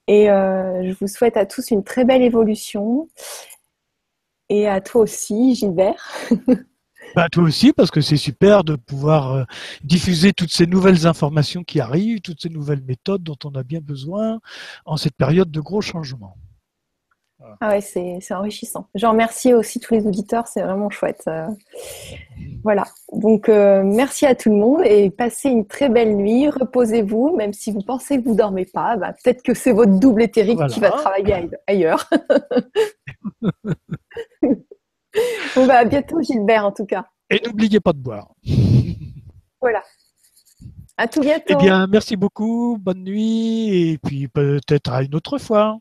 Et euh, je vous souhaite à tous une très belle évolution. Et à toi aussi, Gilbert. Bah, toi aussi, parce que c'est super de pouvoir euh, diffuser toutes ces nouvelles informations qui arrivent, toutes ces nouvelles méthodes dont on a bien besoin en cette période de gros changements. Ah ouais, c'est, enrichissant. Je remercie aussi tous les auditeurs, c'est vraiment chouette. Euh, voilà. Donc, euh, merci à tout le monde et passez une très belle nuit. Reposez-vous, même si vous pensez que vous dormez pas. Bah, peut-être que c'est votre double éthérique qui va travailler ailleurs. On va à bientôt, Gilbert, en tout cas. Et n'oubliez pas de boire. Voilà. À tout bientôt. Eh bien, merci beaucoup. Bonne nuit. Et puis peut-être à une autre fois.